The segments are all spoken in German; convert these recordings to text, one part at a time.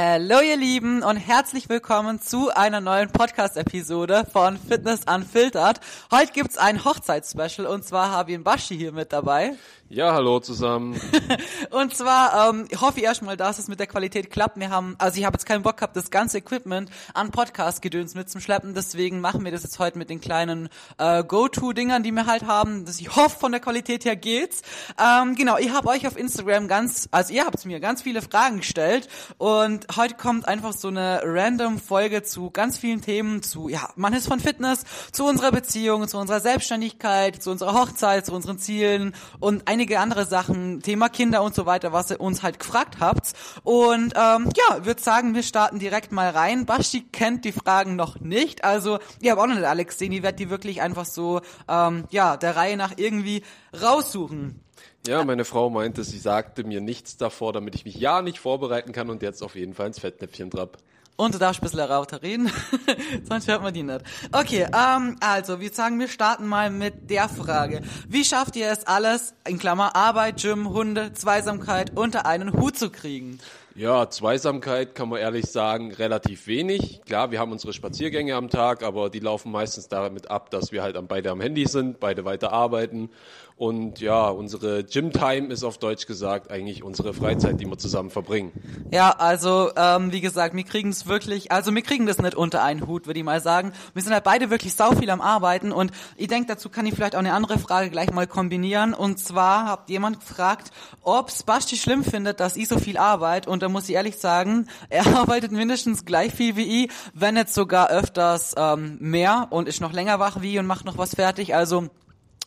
Hallo ihr Lieben und herzlich willkommen zu einer neuen Podcast-Episode von Fitness Unfiltered. Heute gibt's ein Hochzeitsspecial und zwar habe ich Baschi hier mit dabei. Ja, hallo zusammen. und zwar ähm, hoffe ich erstmal, dass es mit der Qualität klappt. Wir haben, also ich habe jetzt keinen Bock gehabt, das ganze Equipment an Podcast-Gedöns mitzuschleppen. Deswegen machen wir das jetzt heute mit den kleinen äh, Go-To-Dingern, die wir halt haben. Das ich hoffe, von der Qualität her geht's. Ähm, genau, ich habe euch auf Instagram ganz, also ihr habt mir ganz viele Fragen gestellt und heute kommt einfach so eine random Folge zu ganz vielen Themen, zu, ja, man ist von Fitness, zu unserer Beziehung, zu unserer Selbstständigkeit, zu unserer Hochzeit, zu unseren Zielen und ein einige andere Sachen, Thema Kinder und so weiter, was ihr uns halt gefragt habt. Und ähm, ja, würde sagen, wir starten direkt mal rein. Basti kennt die Fragen noch nicht, also ihr habt auch noch nicht Alex gesehen, ich werde die wirklich einfach so ähm, ja der Reihe nach irgendwie raussuchen. Ja, meine Frau meinte, sie sagte mir nichts davor, damit ich mich ja nicht vorbereiten kann und jetzt auf jeden Fall ins Fettnäpfchen trapp. Und du darfst ein bisschen lauter reden, sonst hört man die nicht. Okay, ähm, also, wir sagen, wir starten mal mit der Frage. Wie schafft ihr es alles, in Klammer Arbeit, Gym, Hunde, Zweisamkeit unter einen Hut zu kriegen? Ja, Zweisamkeit kann man ehrlich sagen, relativ wenig. Klar, wir haben unsere Spaziergänge am Tag, aber die laufen meistens damit ab, dass wir halt beide am Handy sind, beide weiter arbeiten und ja, unsere Gym-Time ist auf Deutsch gesagt eigentlich unsere Freizeit, die wir zusammen verbringen. Ja, also ähm, wie gesagt, wir kriegen es wirklich, also wir kriegen das nicht unter einen Hut, würde ich mal sagen. Wir sind halt beide wirklich sau viel am Arbeiten und ich denke, dazu kann ich vielleicht auch eine andere Frage gleich mal kombinieren. Und zwar habt jemand gefragt, ob Basti schlimm findet, dass ich so viel arbeite. Und da muss ich ehrlich sagen, er arbeitet mindestens gleich viel wie ich, wenn nicht sogar öfters ähm, mehr und ist noch länger wach wie ich und macht noch was fertig. Also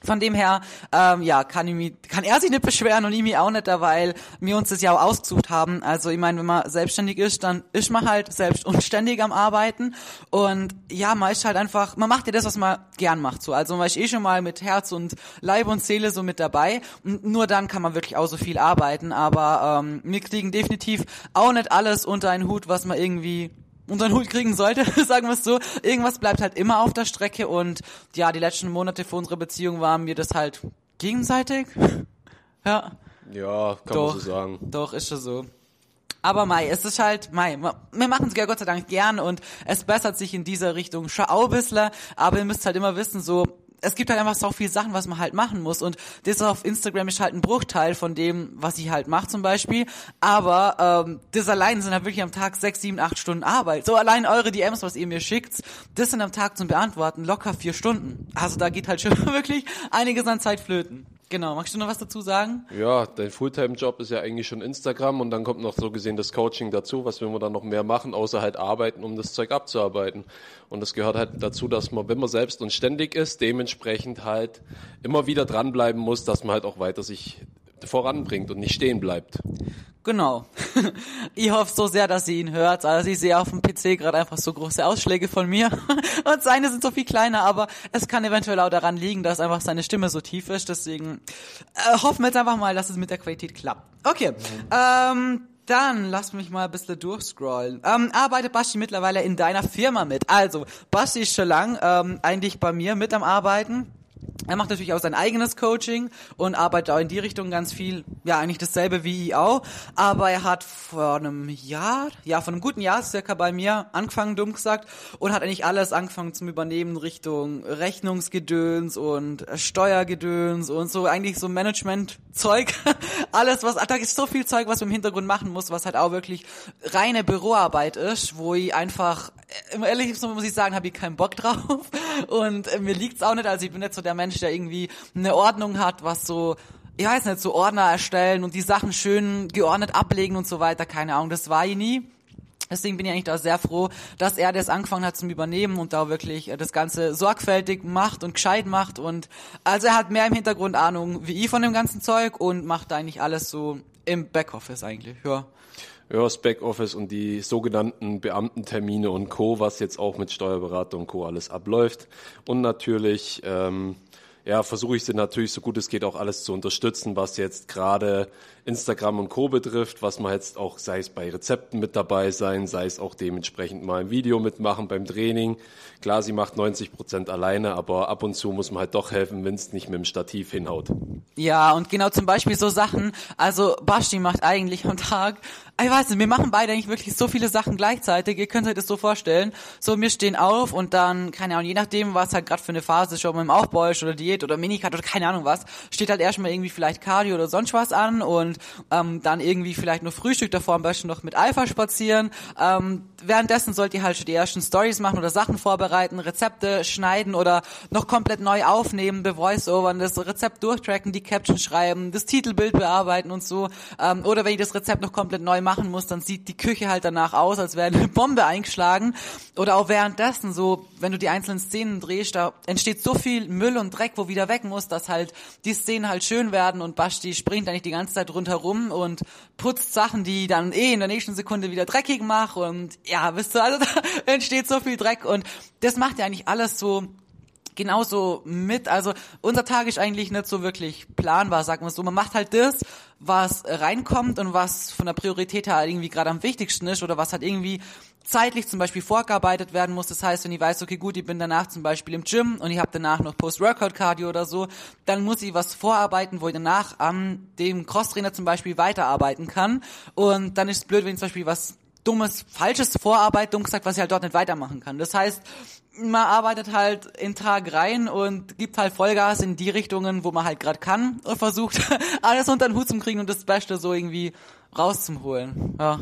von dem her, ähm, ja, kann, ich kann er sich nicht beschweren und ich mich auch nicht, weil wir uns das ja auch ausgesucht haben. Also ich meine, wenn man selbstständig ist, dann ist man halt selbst unständig am Arbeiten und ja, man ist halt einfach, man macht ja das, was man gern macht. So. Also man ist eh schon mal mit Herz und Leib und Seele so mit dabei und nur dann kann man wirklich auch so viel arbeiten. Aber ähm, wir kriegen definitiv auch nicht alles unter einen Hut, was man irgendwie unseren Hut kriegen sollte, sagen wir es so. Irgendwas bleibt halt immer auf der Strecke und ja, die letzten Monate für unsere Beziehung waren mir das halt gegenseitig. ja. Ja, kann doch, man so sagen. Doch, ist schon so. Aber Mai, es ist halt, Mai, wir machen es ja Gott sei Dank gern und es bessert sich in dieser Richtung schon auch ein bisschen, aber ihr müsst halt immer wissen, so, es gibt halt einfach so viel Sachen, was man halt machen muss. Und das auf Instagram ist halt ein Bruchteil von dem, was ich halt mache zum Beispiel. Aber ähm, das allein sind halt wirklich am Tag sechs, sieben, acht Stunden Arbeit. So allein eure DMs, was ihr mir schickt, das sind am Tag zum Beantworten locker vier Stunden. Also da geht halt schon wirklich einiges an Zeit flöten. Genau, magst du noch was dazu sagen? Ja, dein Fulltime-Job ist ja eigentlich schon Instagram und dann kommt noch so gesehen das Coaching dazu. Was will man dann noch mehr machen, außer halt arbeiten, um das Zeug abzuarbeiten? Und das gehört halt dazu, dass man, wenn man selbst und ständig ist, dementsprechend halt immer wieder dranbleiben muss, dass man halt auch weiter sich voranbringt und nicht stehen bleibt. Genau. ich hoffe so sehr, dass sie ihn hört. Also ich sehe auf dem PC gerade einfach so große Ausschläge von mir und seine sind so viel kleiner, aber es kann eventuell auch daran liegen, dass einfach seine Stimme so tief ist. Deswegen äh, hoffen wir jetzt einfach mal, dass es mit der Qualität klappt. Okay. Ähm, dann lass mich mal ein bisschen durchscrollen. Ähm, arbeitet Basti mittlerweile in deiner Firma mit? Also, Basti ist schon lang ähm, eigentlich bei mir mit am Arbeiten. Er macht natürlich auch sein eigenes Coaching und arbeitet auch in die Richtung ganz viel. Ja, eigentlich dasselbe wie ich auch. Aber er hat vor einem Jahr, ja, vor einem guten Jahr circa bei mir angefangen, dumm gesagt, und hat eigentlich alles angefangen zum Übernehmen Richtung Rechnungsgedöns und Steuergedöns und so eigentlich so Management-Zeug. alles, was, da ist so viel Zeug, was man im Hintergrund machen muss, was halt auch wirklich reine Büroarbeit ist, wo ich einfach, äh, ehrlich muss ich sagen, habe ich keinen Bock drauf. Und mir liegt's auch nicht, also ich bin nicht so der Mensch, Mensch, der irgendwie eine Ordnung hat, was so ich weiß nicht, so Ordner erstellen und die Sachen schön geordnet ablegen und so weiter, keine Ahnung, das war ich nie. Deswegen bin ich eigentlich da sehr froh, dass er das angefangen hat zum Übernehmen und da wirklich äh, das Ganze sorgfältig macht und gescheit macht und also er hat mehr im Hintergrund Ahnung wie ich von dem ganzen Zeug und macht eigentlich alles so im Backoffice eigentlich, ja. Ja, das Backoffice und die sogenannten Beamtentermine und Co., was jetzt auch mit Steuerberatung und Co. alles abläuft. Und natürlich ähm, ja, versuche ich sie natürlich so gut es geht auch alles zu unterstützen, was jetzt gerade Instagram und Co. betrifft, was man jetzt auch, sei es bei Rezepten mit dabei sein, sei es auch dementsprechend mal ein Video mitmachen beim Training. Klar, sie macht 90 Prozent alleine, aber ab und zu muss man halt doch helfen, wenn es nicht mit dem Stativ hinhaut. Ja, und genau zum Beispiel so Sachen, also Basti macht eigentlich am Tag ich weiß nicht, wir machen beide eigentlich wirklich so viele Sachen gleichzeitig. Ihr könnt euch das so vorstellen. So, wir stehen auf und dann, keine Ahnung, je nachdem, was halt gerade für eine Phase ist, ob man im Aufbau ist oder Diät oder Minicut oder keine Ahnung was, steht halt erstmal irgendwie vielleicht Cardio oder sonst was an und ähm, dann irgendwie vielleicht nur Frühstück davor am besten noch mit Alpha spazieren. Ähm, währenddessen sollt ihr halt schon die ersten Stories machen oder Sachen vorbereiten, Rezepte schneiden oder noch komplett neu aufnehmen, bevoice-overn, das Rezept durchtracken, die Caption schreiben, das Titelbild bearbeiten und so. Ähm, oder wenn ich das Rezept noch komplett neu machen muss, dann sieht die Küche halt danach aus, als wäre eine Bombe eingeschlagen. Oder auch währenddessen so, wenn du die einzelnen Szenen drehst, da entsteht so viel Müll und Dreck, wo wieder weg muss, dass halt die Szenen halt schön werden und Basti springt eigentlich die ganze Zeit rundherum und putzt Sachen, die dann eh in der nächsten Sekunde wieder dreckig machen und ja, wisst ihr, also da entsteht so viel Dreck und das macht ja eigentlich alles so genauso mit. Also unser Tag ist eigentlich nicht so wirklich planbar, sagen wir so. Man macht halt das, was reinkommt und was von der Priorität her irgendwie gerade am wichtigsten ist oder was halt irgendwie zeitlich zum Beispiel vorgearbeitet werden muss. Das heißt, wenn ich weiß, okay, gut, ich bin danach zum Beispiel im Gym und ich habe danach noch Post-Workout-Cardio oder so, dann muss ich was vorarbeiten, wo ich danach an dem Crosstrainer zum Beispiel weiterarbeiten kann. Und dann ist es blöd, wenn ich zum Beispiel was dummes, falsches Vorarbeit, dumm gesagt, was ich halt dort nicht weitermachen kann. Das heißt, man arbeitet halt in Tag rein und gibt halt Vollgas in die Richtungen, wo man halt gerade kann und versucht alles unter den Hut zu kriegen und das Beste so irgendwie rauszuholen. Ja.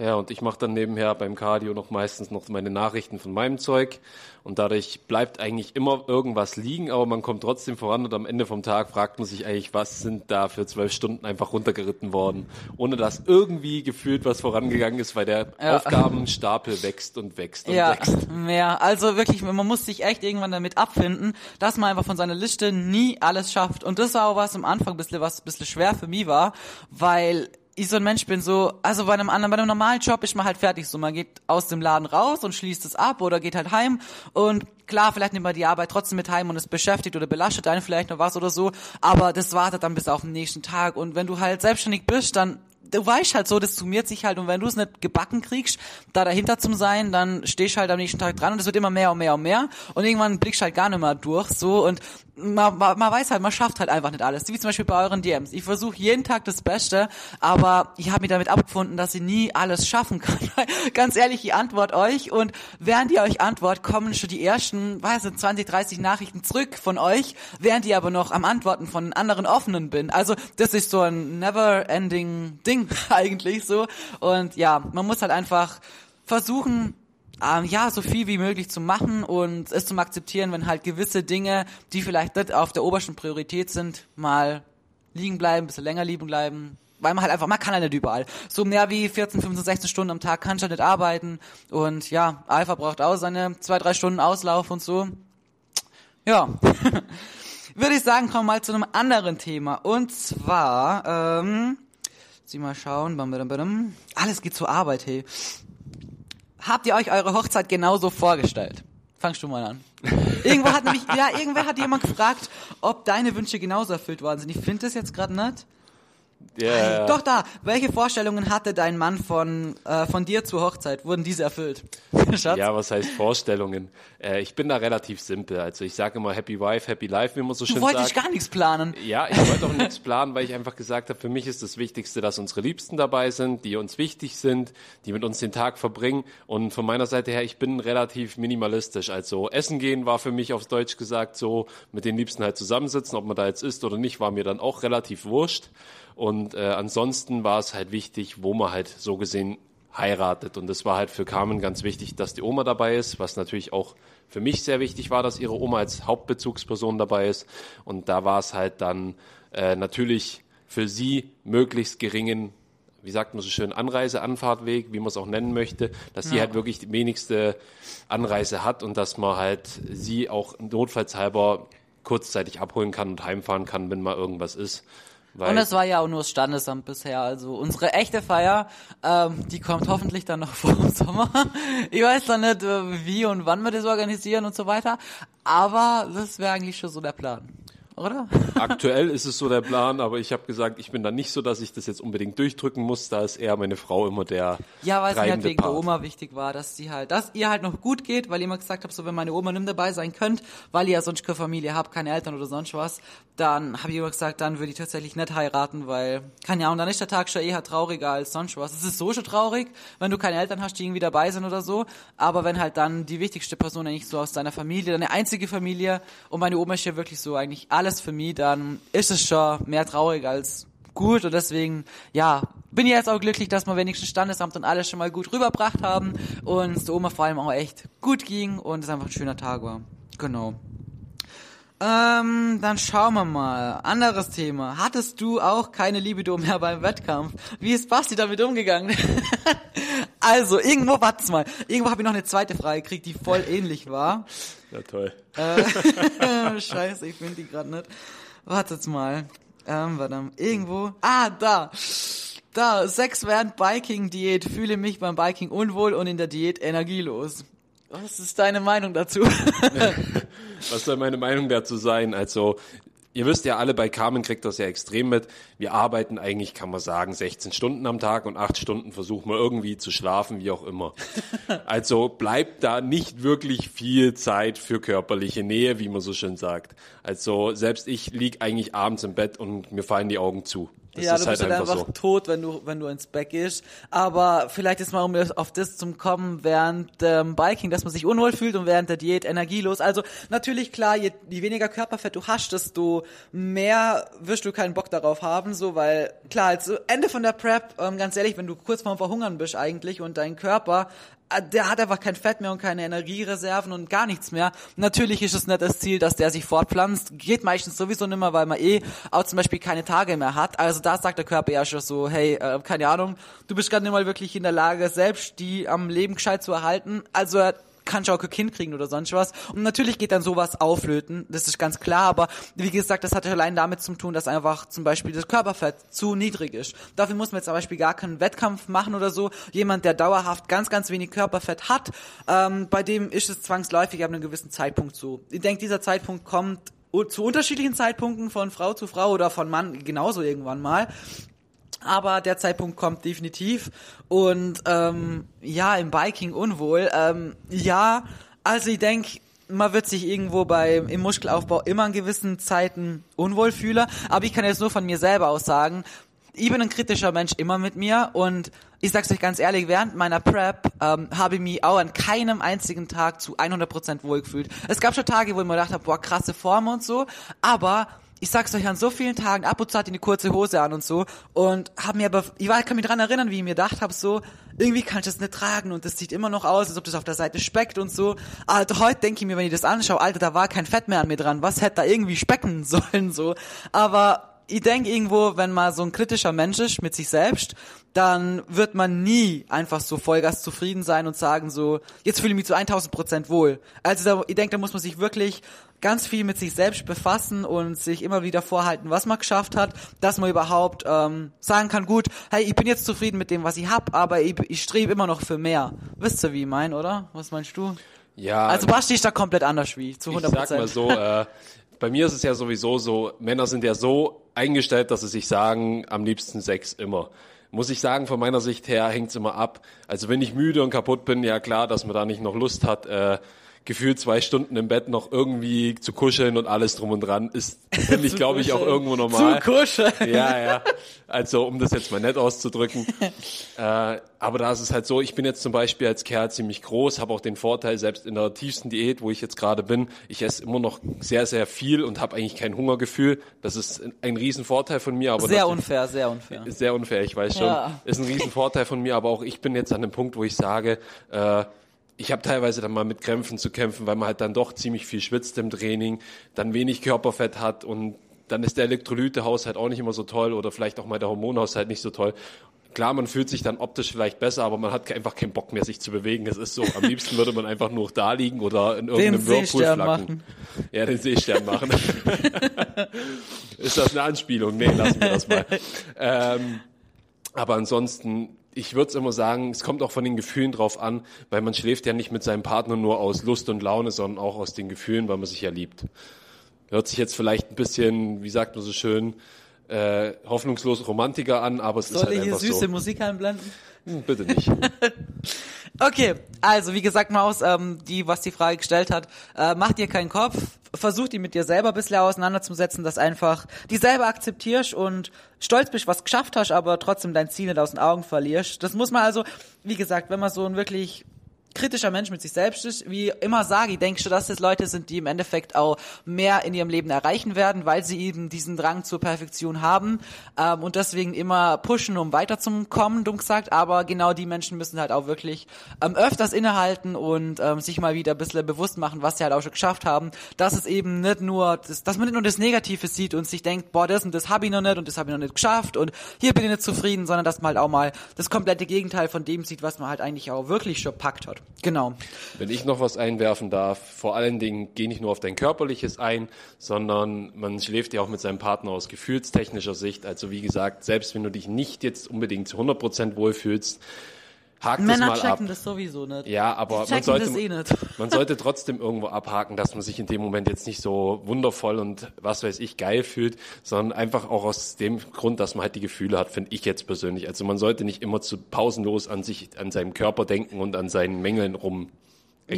Ja, und ich mache dann nebenher beim Cardio noch meistens noch meine Nachrichten von meinem Zeug. Und dadurch bleibt eigentlich immer irgendwas liegen, aber man kommt trotzdem voran und am Ende vom Tag fragt man sich eigentlich, was sind da für zwölf Stunden einfach runtergeritten worden, ohne dass irgendwie gefühlt was vorangegangen ist, weil der ja. Aufgabenstapel wächst und wächst und ja, wächst. Mehr. Also wirklich, man muss sich echt irgendwann damit abfinden, dass man einfach von seiner Liste nie alles schafft. Und das war auch was am Anfang ein bisschen, was ein bisschen schwer für mich war, weil ich so ein Mensch bin, so, also bei einem anderen, bei einem normalen Job ist man halt fertig, so, man geht aus dem Laden raus und schließt es ab oder geht halt heim und klar, vielleicht nimmt man die Arbeit trotzdem mit heim und es beschäftigt oder belastet einen vielleicht noch was oder so, aber das wartet dann bis auf den nächsten Tag und wenn du halt selbstständig bist, dann du weißt halt so, das summiert sich halt und wenn du es nicht gebacken kriegst, da dahinter zum sein, dann stehst du halt am nächsten Tag dran und es wird immer mehr und mehr und mehr und irgendwann blickst du halt gar nicht mehr durch so und man, man, man weiß halt, man schafft halt einfach nicht alles. Wie zum Beispiel bei euren DMs. Ich versuche jeden Tag das Beste, aber ich habe mich damit abgefunden, dass ich nie alles schaffen kann. Ganz ehrlich, ich antwort euch und während ihr euch antwortet, kommen schon die ersten, weiß nicht, 20, 30 Nachrichten zurück von euch, während ihr aber noch am Antworten von anderen offenen bin. Also das ist so ein never-ending Ding eigentlich so. Und ja, man muss halt einfach versuchen, ähm, ja, so viel wie möglich zu machen und es zum akzeptieren, wenn halt gewisse Dinge, die vielleicht nicht auf der obersten Priorität sind, mal liegen bleiben, bisschen länger liegen bleiben, weil man halt einfach, man kann halt nicht überall. So mehr wie 14, 15, 16 Stunden am Tag kannst du halt nicht arbeiten und ja, Alpha braucht auch seine zwei, drei Stunden Auslauf und so. Ja. Würde ich sagen, kommen wir mal zu einem anderen Thema. Und zwar, ähm, Sie mal schauen. Alles geht zur Arbeit, hey. Habt ihr euch eure Hochzeit genauso vorgestellt? Fangst du mal an. Irgendwo hat nämlich, ja, irgendwer hat jemand gefragt, ob deine Wünsche genauso erfüllt worden sind. Ich finde das jetzt gerade nicht. Yeah. Doch da. Welche Vorstellungen hatte dein Mann von äh, von dir zur Hochzeit? Wurden diese erfüllt? Schatz? Ja, was heißt Vorstellungen? Äh, ich bin da relativ simpel. Also ich sage immer Happy Wife, Happy Life, wie man so schön sagt. Du wolltest gar nichts planen. Ja, ich wollte auch nichts planen, weil ich einfach gesagt habe, für mich ist das Wichtigste, dass unsere Liebsten dabei sind, die uns wichtig sind, die mit uns den Tag verbringen. Und von meiner Seite her, ich bin relativ minimalistisch. Also Essen gehen war für mich auf Deutsch gesagt so, mit den Liebsten halt zusammensitzen, ob man da jetzt isst oder nicht, war mir dann auch relativ wurscht. Und äh, ansonsten war es halt wichtig, wo man halt so gesehen heiratet. Und das war halt für Carmen ganz wichtig, dass die Oma dabei ist, was natürlich auch für mich sehr wichtig war, dass ihre Oma als Hauptbezugsperson dabei ist. Und da war es halt dann äh, natürlich für sie möglichst geringen, wie sagt man so schön, Anreise, Anfahrtweg, wie man es auch nennen möchte, dass sie halt wirklich die wenigste Anreise hat und dass man halt sie auch notfallshalber kurzzeitig abholen kann und heimfahren kann, wenn mal irgendwas ist. Weil und es war ja auch nur das Standesamt bisher. Also unsere echte Feier, ähm, die kommt hoffentlich dann noch vor dem Sommer. Ich weiß dann nicht, äh, wie und wann wir das organisieren und so weiter. Aber das wäre eigentlich schon so der Plan. Oder? Aktuell ist es so der Plan, aber ich habe gesagt, ich bin da nicht so, dass ich das jetzt unbedingt durchdrücken muss. Da ist eher meine Frau immer der Ja, weil es mir halt wegen Part. der Oma wichtig war, dass sie halt, dass ihr halt noch gut geht, weil ihr immer gesagt habt, so wenn meine Oma nicht dabei sein könnt, weil ihr ja sonst keine Familie habt, keine Eltern oder sonst was, dann habe ich immer gesagt, dann würde ich tatsächlich nicht heiraten, weil, kann ja, und dann ist der Tag schon eher trauriger als sonst was. Es ist so schon traurig, wenn du keine Eltern hast, die irgendwie dabei sind oder so, aber wenn halt dann die wichtigste Person eigentlich so aus deiner Familie, deine einzige Familie und meine Oma ist ja wirklich so eigentlich alles für mich, dann ist es schon mehr traurig als gut und deswegen, ja, bin ich jetzt auch glücklich, dass wir wenigstens Standesamt und alles schon mal gut rüberbracht haben und es der Oma vor allem auch echt gut ging und es einfach ein schöner Tag war. Genau. Ähm, dann schauen wir mal. Anderes Thema. Hattest du auch keine Libido mehr beim Wettkampf? Wie ist Basti damit umgegangen? also, irgendwo, wart's mal. Irgendwo habe ich noch eine zweite Frage gekriegt, die voll ähnlich war. Ja, toll. Scheiße, ich finde die gerade nicht. Wartet mal. Ähm, warte, irgendwo. Ah, da. Da, Sex während Biking-Diät. Fühle mich beim Biking unwohl und in der Diät energielos. Was ist deine Meinung dazu? Was soll meine Meinung dazu sein? Also, ihr wisst ja alle, bei Carmen kriegt das ja extrem mit. Wir arbeiten eigentlich, kann man sagen, 16 Stunden am Tag und 8 Stunden versuchen wir irgendwie zu schlafen, wie auch immer. Also bleibt da nicht wirklich viel Zeit für körperliche Nähe, wie man so schön sagt. Also selbst ich lieg eigentlich abends im Bett und mir fallen die Augen zu. Das ja, du halt bist halt einfach einfach so. tot, wenn du, wenn du ins Bett gehst. Aber vielleicht ist mal, um auf das zum kommen, während dem Biking, dass man sich unwohl fühlt und während der Diät energielos. Also natürlich klar, je, je weniger Körperfett du hast, desto mehr wirst du keinen Bock darauf haben, so, weil klar, also Ende von der Prep, ähm, ganz ehrlich, wenn du kurz vorm Verhungern bist eigentlich und dein Körper der hat einfach kein Fett mehr und keine Energiereserven und gar nichts mehr. Natürlich ist es nicht das Ziel, dass der sich fortpflanzt. Geht meistens sowieso nimmer, weil man eh auch zum Beispiel keine Tage mehr hat. Also da sagt der Körper ja schon so, hey, äh, keine Ahnung, du bist gerade nicht mal wirklich in der Lage, selbst die am Leben gescheit zu erhalten. Also kannst du auch kein Kind kriegen oder sonst was. Und natürlich geht dann sowas auflöten, das ist ganz klar, aber wie gesagt, das hat ja allein damit zu tun, dass einfach zum Beispiel das Körperfett zu niedrig ist. Dafür muss man jetzt zum Beispiel gar keinen Wettkampf machen oder so. Jemand, der dauerhaft ganz, ganz wenig Körperfett hat, ähm, bei dem ist es zwangsläufig ab einem gewissen Zeitpunkt so. Ich denke, dieser Zeitpunkt kommt zu unterschiedlichen Zeitpunkten von Frau zu Frau oder von Mann genauso irgendwann mal. Aber der Zeitpunkt kommt definitiv. Und ähm, ja, im Biking unwohl. Ähm, ja, also ich denke, man wird sich irgendwo bei im Muskelaufbau immer in gewissen Zeiten unwohl fühlen. Aber ich kann jetzt nur von mir selber aus sagen, ich bin ein kritischer Mensch immer mit mir und ich sag's euch ganz ehrlich, während meiner Prep ähm, habe ich mich auch an keinem einzigen Tag zu 100% wohlgefühlt. Es gab schon Tage, wo ich mir gedacht habe, boah, krasse Form und so, aber ich sag's euch an so vielen Tagen, ab und zu hatte ich eine kurze Hose an und so und hab mir aber, ich war, kann mich dran erinnern, wie ich mir gedacht habe, so, irgendwie kann ich das nicht tragen und das sieht immer noch aus, als ob das auf der Seite speckt und so. Alter, heute denke ich mir, wenn ich das anschaue, Alter, da war kein Fett mehr an mir dran, was hätte da irgendwie specken sollen, so. Aber ich denke irgendwo, wenn man so ein kritischer Mensch ist mit sich selbst, dann wird man nie einfach so Vollgas zufrieden sein und sagen so, jetzt fühle ich mich zu 1000 Prozent wohl. Also da, ich denke, da muss man sich wirklich ganz viel mit sich selbst befassen und sich immer wieder vorhalten, was man geschafft hat, dass man überhaupt ähm, sagen kann, gut, hey, ich bin jetzt zufrieden mit dem, was ich hab, aber ich, ich strebe immer noch für mehr. Wisst ihr, wie ich mein, oder? Was meinst du? Ja, Also Basti ist da komplett anders wie ich, zu 100% Ich sag mal so, äh, bei mir ist es ja sowieso so, Männer sind ja so eingestellt, dass sie sich sagen, am liebsten Sex immer. Muss ich sagen, von meiner Sicht her hängt's immer ab. Also wenn ich müde und kaputt bin, ja klar, dass man da nicht noch Lust hat, äh, gefühlt zwei Stunden im Bett noch irgendwie zu kuscheln und alles drum und dran, ist, finde ich, glaube ich, auch irgendwo normal. Zu kuscheln. Ja, ja. Also, um das jetzt mal nett auszudrücken. äh, aber da ist es halt so, ich bin jetzt zum Beispiel als Kerl ziemlich groß, habe auch den Vorteil, selbst in der tiefsten Diät, wo ich jetzt gerade bin, ich esse immer noch sehr, sehr viel und habe eigentlich kein Hungergefühl. Das ist ein Riesenvorteil von mir. Aber Sehr unfair, sehr unfair. ist sehr unfair, ich weiß schon. Ja. Ist ein Riesenvorteil von mir, aber auch ich bin jetzt an dem Punkt, wo ich sage, äh, ich habe teilweise dann mal mit Krämpfen zu kämpfen, weil man halt dann doch ziemlich viel schwitzt im Training, dann wenig Körperfett hat und dann ist der Elektrolytehaushalt auch nicht immer so toll oder vielleicht auch mal der Hormonhaushalt nicht so toll. Klar, man fühlt sich dann optisch vielleicht besser, aber man hat einfach keinen Bock mehr, sich zu bewegen. Es ist so, am liebsten würde man einfach nur da liegen oder in irgendeinem Whirlpool flacken. Ja, den Seestern machen. ist das eine Anspielung? Nee, lassen wir das mal. Ähm, aber ansonsten, ich würde es immer sagen, es kommt auch von den Gefühlen drauf an, weil man schläft ja nicht mit seinem Partner nur aus Lust und Laune, sondern auch aus den Gefühlen, weil man sich ja liebt. hört sich jetzt vielleicht ein bisschen, wie sagt man so schön, äh, hoffnungslos Romantiker an, aber es Soll ist halt ich hier einfach süße so. Musik einblenden? Hm, bitte nicht. Okay, also wie gesagt, Maus, ähm, die, was die Frage gestellt hat, äh, mach dir keinen Kopf, versuch die mit dir selber ein bisschen auseinanderzusetzen, dass einfach die selber akzeptierst und stolz bist, was geschafft hast, aber trotzdem dein Ziel nicht aus den Augen verlierst. Das muss man also, wie gesagt, wenn man so ein wirklich kritischer Mensch mit sich selbst ist, wie immer sage, ich denke schon, dass das Leute sind, die im Endeffekt auch mehr in ihrem Leben erreichen werden, weil sie eben diesen Drang zur Perfektion haben ähm, und deswegen immer pushen, um weiterzukommen, dumm gesagt. Aber genau die Menschen müssen halt auch wirklich ähm, öfters innehalten und ähm, sich mal wieder ein bisschen bewusst machen, was sie halt auch schon geschafft haben, dass es eben nicht nur, das, dass man nicht nur das Negative sieht und sich denkt, boah, das und das habe ich noch nicht und das habe ich noch nicht geschafft und hier bin ich nicht zufrieden, sondern dass man halt auch mal das komplette Gegenteil von dem sieht, was man halt eigentlich auch wirklich schon packt hat. Genau. Wenn ich noch was einwerfen darf, vor allen Dingen geh nicht nur auf dein körperliches ein, sondern man schläft ja auch mit seinem Partner aus gefühlstechnischer Sicht. Also wie gesagt, selbst wenn du dich nicht jetzt unbedingt zu 100% wohlfühlst, hak das Männer mal ab. checken das sowieso nicht. Ja, aber man sollte, eh man sollte trotzdem irgendwo abhaken, dass man sich in dem Moment jetzt nicht so wundervoll und was weiß ich geil fühlt, sondern einfach auch aus dem Grund, dass man halt die Gefühle hat, finde ich jetzt persönlich. Also man sollte nicht immer zu pausenlos an sich, an seinem Körper denken und an seinen Mängeln rum.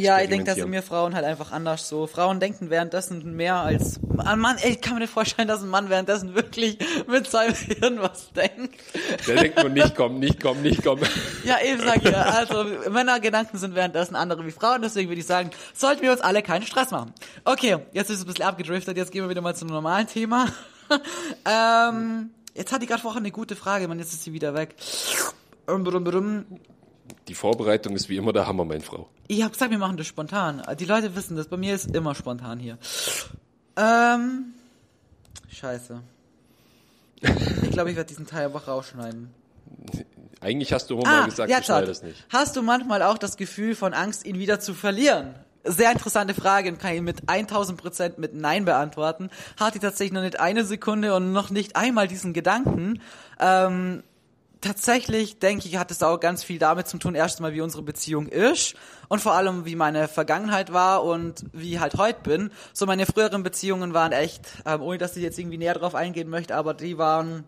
Ja, ich denke, dass experimentieren. mir Frauen halt einfach anders so. Frauen denken währenddessen mehr als ein Mann. Ey, ich kann mir nicht vorstellen, dass ein Mann währenddessen wirklich mit seinem Hirn was denkt. Der denkt nur nicht kommen, nicht kommen, nicht kommen. Ja, eben sag ich ja. Also Männergedanken sind währenddessen andere wie Frauen, deswegen würde ich sagen, sollten wir uns alle keinen Stress machen. Okay, jetzt ist es ein bisschen abgedriftet, jetzt gehen wir wieder mal zum normalen Thema. ähm, jetzt hatte ich gerade vorher eine gute Frage, man, jetzt ist sie wieder weg. Die Vorbereitung ist wie immer der Hammer, meine Frau. Ich hab gesagt, wir machen das spontan. Die Leute wissen das, bei mir ist immer spontan hier. Ähm, scheiße. Ich glaube, ich werde diesen Teil einfach rausschneiden. Eigentlich hast du immer mal gesagt, ja, ich schneide Tat. das nicht. Hast du manchmal auch das Gefühl von Angst, ihn wieder zu verlieren? Sehr interessante Frage und kann ich mit 1000 Prozent mit Nein beantworten. Hatte ich tatsächlich noch nicht eine Sekunde und noch nicht einmal diesen Gedanken. Ähm, tatsächlich denke ich, hat es auch ganz viel damit zu tun, erstmal wie unsere Beziehung ist und vor allem wie meine Vergangenheit war und wie ich halt heute bin. So meine früheren Beziehungen waren echt, ähm, ohne dass ich jetzt irgendwie näher drauf eingehen möchte, aber die waren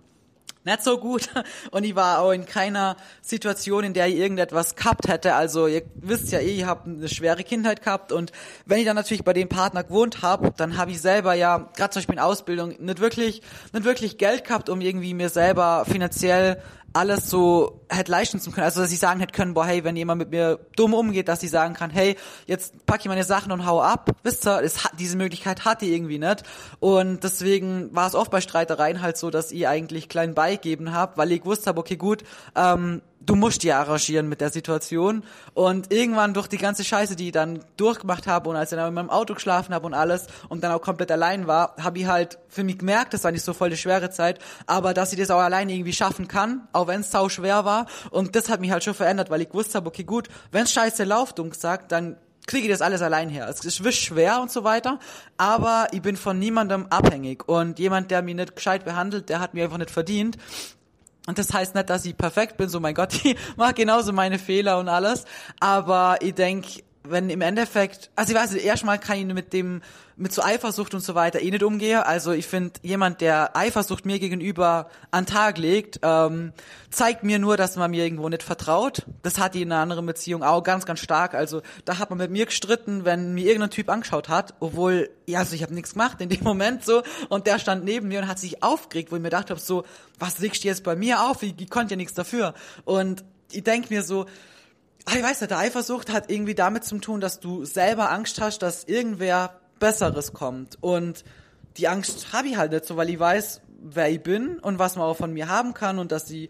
nicht so gut und ich war auch in keiner Situation, in der ich irgendetwas gehabt hätte. Also ihr wisst ja ich habe eine schwere Kindheit gehabt und wenn ich dann natürlich bei dem Partner gewohnt habe, dann habe ich selber ja, gerade zum Beispiel in Ausbildung, nicht wirklich, nicht wirklich Geld gehabt, um irgendwie mir selber finanziell alles so hätte leisten zu können. Also dass ich sagen hätte können, boah, hey, wenn jemand mit mir dumm umgeht, dass ich sagen kann, hey, jetzt pack ich meine Sachen und hau ab. Wisst ihr, es hat, diese Möglichkeit hatte ich irgendwie nicht. Und deswegen war es oft bei Streitereien halt so, dass ich eigentlich klein beigeben habe, weil ich gewusst habe, okay, gut, ähm, du musst dir arrangieren mit der Situation. Und irgendwann durch die ganze Scheiße, die ich dann durchgemacht habe und als ich dann in meinem Auto geschlafen habe und alles und dann auch komplett allein war, habe ich halt für mich gemerkt, das war nicht so voll die schwere Zeit, aber dass ich das auch alleine irgendwie schaffen kann, auch wenn es sau schwer war. Und das hat mich halt schon verändert, weil ich gewusst habe, okay, gut, wenn scheiße läuft, dumm gesagt, dann kriege ich das alles allein her. Es ist schwer und so weiter, aber ich bin von niemandem abhängig. Und jemand, der mich nicht gescheit behandelt, der hat mir einfach nicht verdient. Und das heißt nicht, dass ich perfekt bin, so mein Gott, ich mache genauso meine Fehler und alles. Aber ich denk, wenn im Endeffekt, also ich weiß nicht, erstmal kann ich mit dem, mit so Eifersucht und so weiter eh nicht umgehen. Also ich finde, jemand, der Eifersucht mir gegenüber an Tag legt, ähm, zeigt mir nur, dass man mir irgendwo nicht vertraut. Das hat die in einer anderen Beziehung auch ganz, ganz stark. Also da hat man mit mir gestritten, wenn mir irgendein Typ angeschaut hat, obwohl, ja, also ich habe nichts gemacht in dem Moment so und der stand neben mir und hat sich aufgeregt, wo ich mir gedacht habe, so, was legst du jetzt bei mir auf? Ich, ich konnte ja nichts dafür. Und ich denk mir so, ich weiß nicht, der Eifersucht hat irgendwie damit zu tun, dass du selber Angst hast, dass irgendwer Besseres kommt. Und die Angst habe ich halt nicht so, weil ich weiß, wer ich bin und was man auch von mir haben kann und dass ich,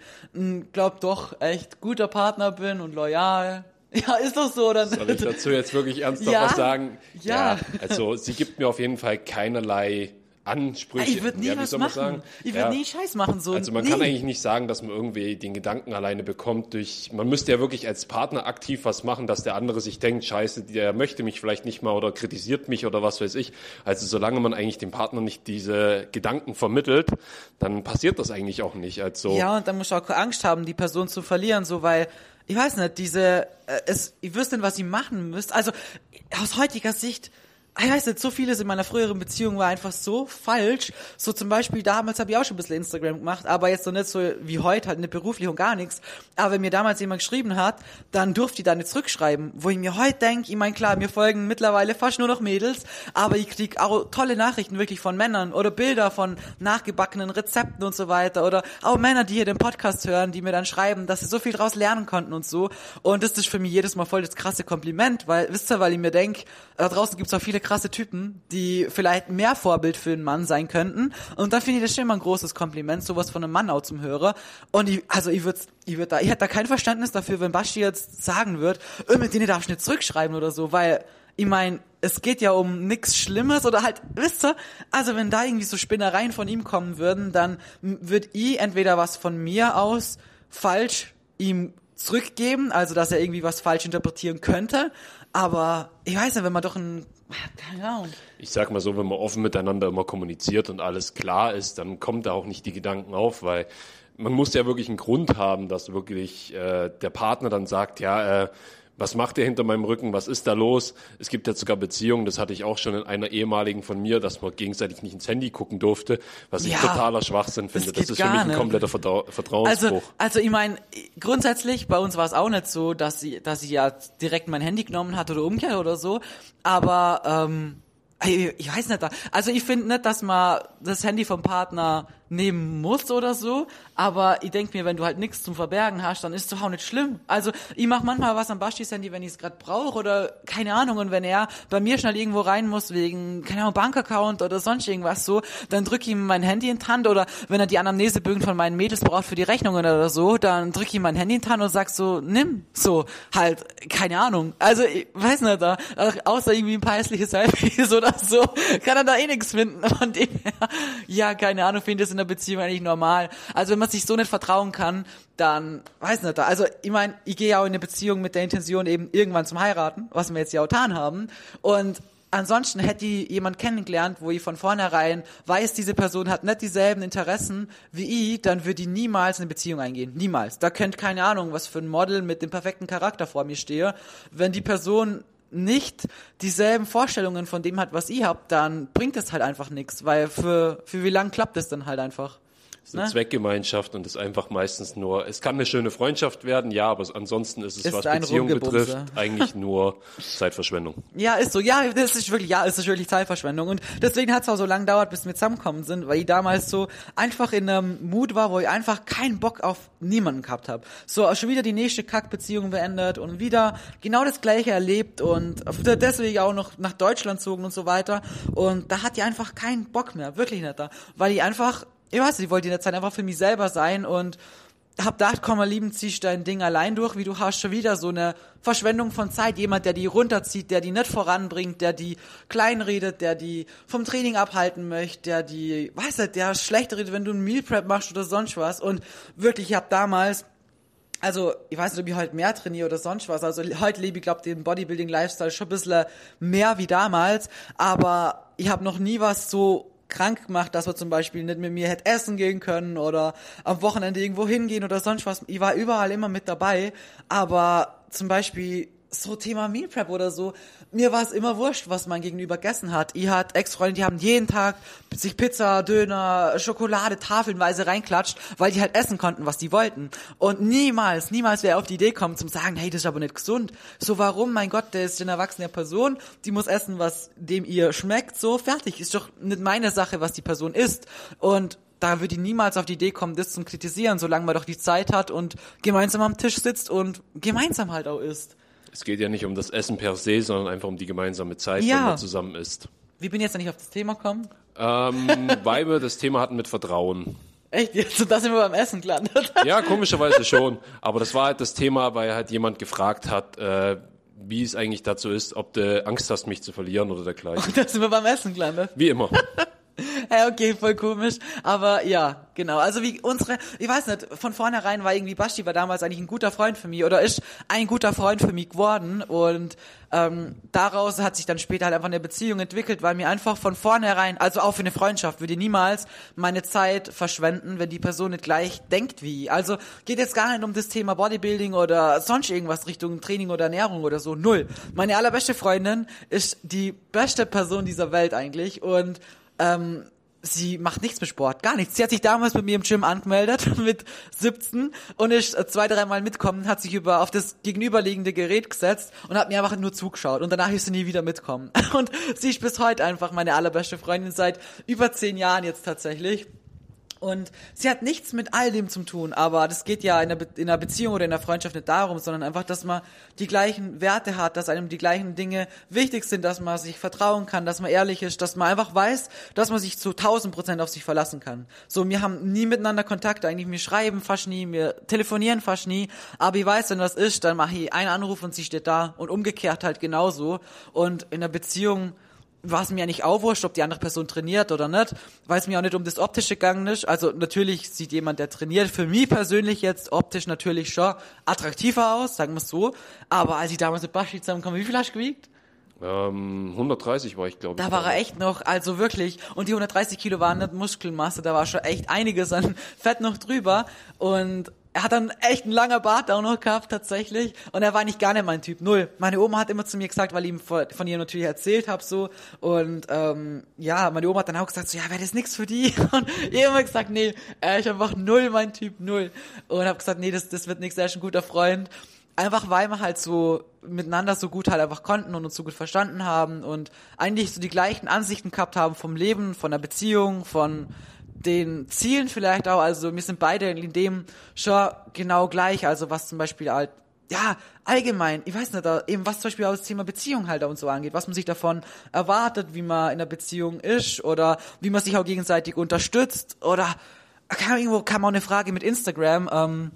glaub doch, echt guter Partner bin und loyal. Ja, ist doch so, oder Soll ich dazu jetzt wirklich ernsthaft Ja, was sagen? ja. Also sie gibt mir auf jeden Fall keinerlei Ansprüche. Ich würde nie ja, was machen. sagen? Ich würde Ja. nie Scheiß machen, so. Also man nie. kann eigentlich nicht sagen, dass man irgendwie den Gedanken alleine bekommt durch, man müsste ja wirklich als Partner aktiv was machen, dass der andere sich denkt, scheiße, der möchte mich vielleicht nicht mal oder kritisiert mich oder was weiß ich. Also solange man eigentlich dem Partner nicht diese Gedanken vermittelt, dann passiert das eigentlich auch nicht. Also Ja, und dann musst du auch Angst haben, die Person zu verlieren, so, weil, ich weiß nicht, diese, äh, es, ich wüsste nicht, was ihr machen müsst. Also, aus heutiger Sicht, ich weiß nicht, so vieles in meiner früheren Beziehung war einfach so falsch. So zum Beispiel, damals habe ich auch schon ein bisschen Instagram gemacht, aber jetzt so nicht so wie heute, halt nicht beruflich und gar nichts. Aber wenn mir damals jemand geschrieben hat, dann durfte ich da nicht zurückschreiben. Wo ich mir heute denke, ich meine, klar, mir folgen mittlerweile fast nur noch Mädels, aber ich krieg auch tolle Nachrichten wirklich von Männern oder Bilder von nachgebackenen Rezepten und so weiter. Oder auch Männer, die hier den Podcast hören, die mir dann schreiben, dass sie so viel draus lernen konnten und so. Und das ist für mich jedes Mal voll das krasse Kompliment, weil, wisst ihr, weil ich mir denk, da draußen gibt's auch viele krasse Typen, die vielleicht mehr Vorbild für einen Mann sein könnten. Und da finde ich das schon immer ein großes Kompliment, sowas von einem Mann auch zum Hörer. Und ich, also ich würde ich würd da, ich hätte da kein Verständnis dafür, wenn Basti jetzt sagen wird, äh, mit denen darfst du nicht zurückschreiben oder so, weil ich meine, es geht ja um nichts Schlimmes oder halt, wisst ihr, also wenn da irgendwie so Spinnereien von ihm kommen würden, dann würde ich entweder was von mir aus falsch ihm zurückgeben, also dass er irgendwie was falsch interpretieren könnte, aber ich weiß nicht, wenn man doch ein Ich sag mal so, wenn man offen miteinander immer kommuniziert und alles klar ist, dann kommt da auch nicht die Gedanken auf, weil man muss ja wirklich einen Grund haben, dass wirklich äh, der Partner dann sagt, ja, äh, was macht ihr hinter meinem Rücken, was ist da los? Es gibt jetzt sogar Beziehungen, das hatte ich auch schon in einer ehemaligen von mir, dass man gegenseitig nicht ins Handy gucken durfte, was ich totaler Schwachsinn finde. Das, das ist für mich ein kompletter Vertrau Vertrauensbruch. Also, also ich meine, grundsätzlich, bei uns war es auch nicht so, dass sie, dass sie ja direkt mein Handy genommen hat oder umgekehrt oder so, aber ähm, ich weiß nicht, also ich finde nicht, dass man das Handy vom Partner nehmen muss oder so, aber ich denk mir, wenn du halt nichts zum Verbergen hast, dann ist es auch nicht schlimm. Also ich mach manchmal was am Bastis Handy, wenn ich es gerade brauche oder keine Ahnung und wenn er bei mir schnell irgendwo rein muss wegen, keine Ahnung, Bankaccount oder sonst irgendwas so, dann drück ihm mein Handy in die Hand oder wenn er die Anamnesebögen von meinen Mädels braucht für die Rechnungen oder so, dann drück ihm mein Handy in die Hand und sag so, nimm, so, halt, keine Ahnung. Also ich weiß nicht, da, außer irgendwie ein paar hässliche Selfies oder so, kann er da eh nichts finden. Von dem ja, keine Ahnung, finde es in der Beziehung eigentlich normal. Also wenn man sich so nicht vertrauen kann, dann weiß nicht. Also ich meine, ich gehe ja auch in eine Beziehung mit der Intention eben irgendwann zum heiraten, was wir jetzt ja auch getan haben. Und ansonsten hätte ich jemand kennengelernt, wo ich von vornherein weiß, diese Person hat nicht dieselben Interessen wie ich, dann würde ich niemals eine Beziehung eingehen. Niemals. Da könnt keine Ahnung, was für ein Model mit dem perfekten Charakter vor mir stehe. Wenn die Person nicht dieselben Vorstellungen von dem hat, was ihr habt, dann bringt es halt einfach nichts, weil für, für wie lang klappt es dann halt einfach? Es ist eine ne? Zweckgemeinschaft und ist einfach meistens nur, es kann eine schöne Freundschaft werden, ja, aber ansonsten ist es, ist was Beziehung betrifft, eigentlich nur Zeitverschwendung. Ja, ist so, ja, das ist wirklich, ja, es ist wirklich Zeitverschwendung und deswegen hat es auch so lange gedauert, bis wir zusammengekommen sind, weil ich damals so einfach in einem Mut war, wo ich einfach keinen Bock auf niemanden gehabt habe. So, schon wieder die nächste Kackbeziehung beendet und wieder genau das Gleiche erlebt und deswegen auch noch nach Deutschland zogen und so weiter und da hat die einfach keinen Bock mehr, wirklich nicht da, weil ich einfach ich weiß nicht, ich wollte in der Zeit einfach für mich selber sein und hab gedacht, komm mal lieben, ziehst dein Ding allein durch, wie du hast schon wieder so eine Verschwendung von Zeit, jemand, der die runterzieht, der die nicht voranbringt, der die kleinredet, der die vom Training abhalten möchte, der die, weißt du, der schlechter redet, wenn du ein Meal Prep machst oder sonst was und wirklich, ich hab damals also ich weiß nicht, ob ich heute mehr trainiere oder sonst was. Also heute lebe ich, glaube den Bodybuilding-Lifestyle schon ein bisschen mehr wie damals. Aber ich habe noch nie was so krank gemacht, dass wir zum Beispiel nicht mit mir hätte essen gehen können oder am Wochenende irgendwo hingehen oder sonst was. Ich war überall immer mit dabei, aber zum Beispiel so Thema Meal Prep oder so, mir war es immer wurscht, was mein Gegenüber gegessen hat. Ich hat Ex-Freunde, die haben jeden Tag sich Pizza, Döner, Schokolade tafelnweise reinklatscht, weil die halt essen konnten, was die wollten. Und niemals, niemals wäre auf die Idee kommen zum sagen, hey, das ist aber nicht gesund. So warum, mein Gott, der ist eine erwachsene Person, die muss essen, was dem ihr schmeckt, so fertig. Ist doch nicht meine Sache, was die Person isst. Und da würde ich niemals auf die Idee kommen, das zum kritisieren, solange man doch die Zeit hat und gemeinsam am Tisch sitzt und gemeinsam halt auch isst. Es geht ja nicht um das Essen per se, sondern einfach um die gemeinsame Zeit, ja. wenn man zusammen isst. Wie bin ich jetzt nicht auf das Thema gekommen? Ähm, weil wir das Thema hatten mit Vertrauen. Echt? Jetzt, da sind wir beim Essen gelandet. ja, komischerweise schon. Aber das war halt das Thema, weil halt jemand gefragt hat, äh, wie es eigentlich dazu ist, ob du Angst hast, mich zu verlieren oder dergleichen. da sind wir beim Essen gelandet. Wie immer. Ja, okay, voll komisch. Aber ja, genau. Also wie unsere, ich weiß nicht, von vornherein war irgendwie Basti war damals eigentlich ein guter Freund für mich oder ist ein guter Freund für mich geworden. Und ähm, daraus hat sich dann später halt einfach eine Beziehung entwickelt, weil mir einfach von vornherein, also auch für eine Freundschaft, würde ich niemals meine Zeit verschwenden, wenn die Person nicht gleich denkt wie. Also geht jetzt gar nicht um das Thema Bodybuilding oder sonst irgendwas Richtung Training oder Ernährung oder so. Null. Meine allerbeste Freundin ist die beste Person dieser Welt eigentlich und ähm, sie macht nichts mit Sport, gar nichts. Sie hat sich damals bei mir im Gym angemeldet mit 17 und ist äh, zwei, dreimal mitkommen, hat sich über auf das gegenüberliegende Gerät gesetzt und hat mir einfach nur zugeschaut und danach ist sie nie wieder mitkommen. Und sie ist bis heute einfach meine allerbeste Freundin seit über zehn Jahren jetzt tatsächlich. Und sie hat nichts mit all dem zu tun, aber das geht ja in einer, Be Beziehung oder in einer Freundschaft nicht darum, sondern einfach, dass man die gleichen Werte hat, dass einem die gleichen Dinge wichtig sind, dass man sich vertrauen kann, dass man ehrlich ist, dass man einfach weiß, dass man sich zu 1000 Prozent auf sich verlassen kann. So, wir haben nie miteinander Kontakt eigentlich, wir schreiben fast nie, wir telefonieren fast nie, aber ich weiß, wenn was ist, dann mache ich einen Anruf und sie steht da und umgekehrt halt genauso. Und in einer Beziehung war es mir ja nicht auch wurscht, ob die andere Person trainiert oder nicht, weil es mir auch nicht um das Optische gegangen ist. Also natürlich sieht jemand, der trainiert, für mich persönlich jetzt optisch natürlich schon attraktiver aus, sagen wir es so. Aber als ich damals mit Baschi zusammenkomme, wie viel hast du gewiegt? Ähm, 130 war ich, glaube ich. Da war er echt noch, also wirklich. Und die 130 Kilo waren nicht Muskelmasse, da war schon echt einiges an Fett noch drüber. Und er hat dann echt einen langer Bart auch noch gehabt, tatsächlich. Und er war nicht gar nicht mein Typ, null. Meine Oma hat immer zu mir gesagt, weil ich ihm von ihr natürlich erzählt habe, so. Und ähm, ja, meine Oma hat dann auch gesagt, so, ja, wäre das nix für die? Und ich immer gesagt, nee, er ist einfach null mein Typ, null. Und habe gesagt, nee, das, das wird nix, er ist ein guter Freund. Einfach weil wir halt so miteinander so gut halt einfach konnten und uns so gut verstanden haben und eigentlich so die gleichen Ansichten gehabt haben vom Leben, von der Beziehung, von den Zielen vielleicht auch, also wir sind beide in dem schon genau gleich, also was zum Beispiel halt, ja, allgemein, ich weiß nicht, eben was zum Beispiel auch das Thema Beziehung halt und so angeht, was man sich davon erwartet, wie man in der Beziehung ist oder wie man sich auch gegenseitig unterstützt oder kann, irgendwo kam auch eine Frage mit Instagram, ähm,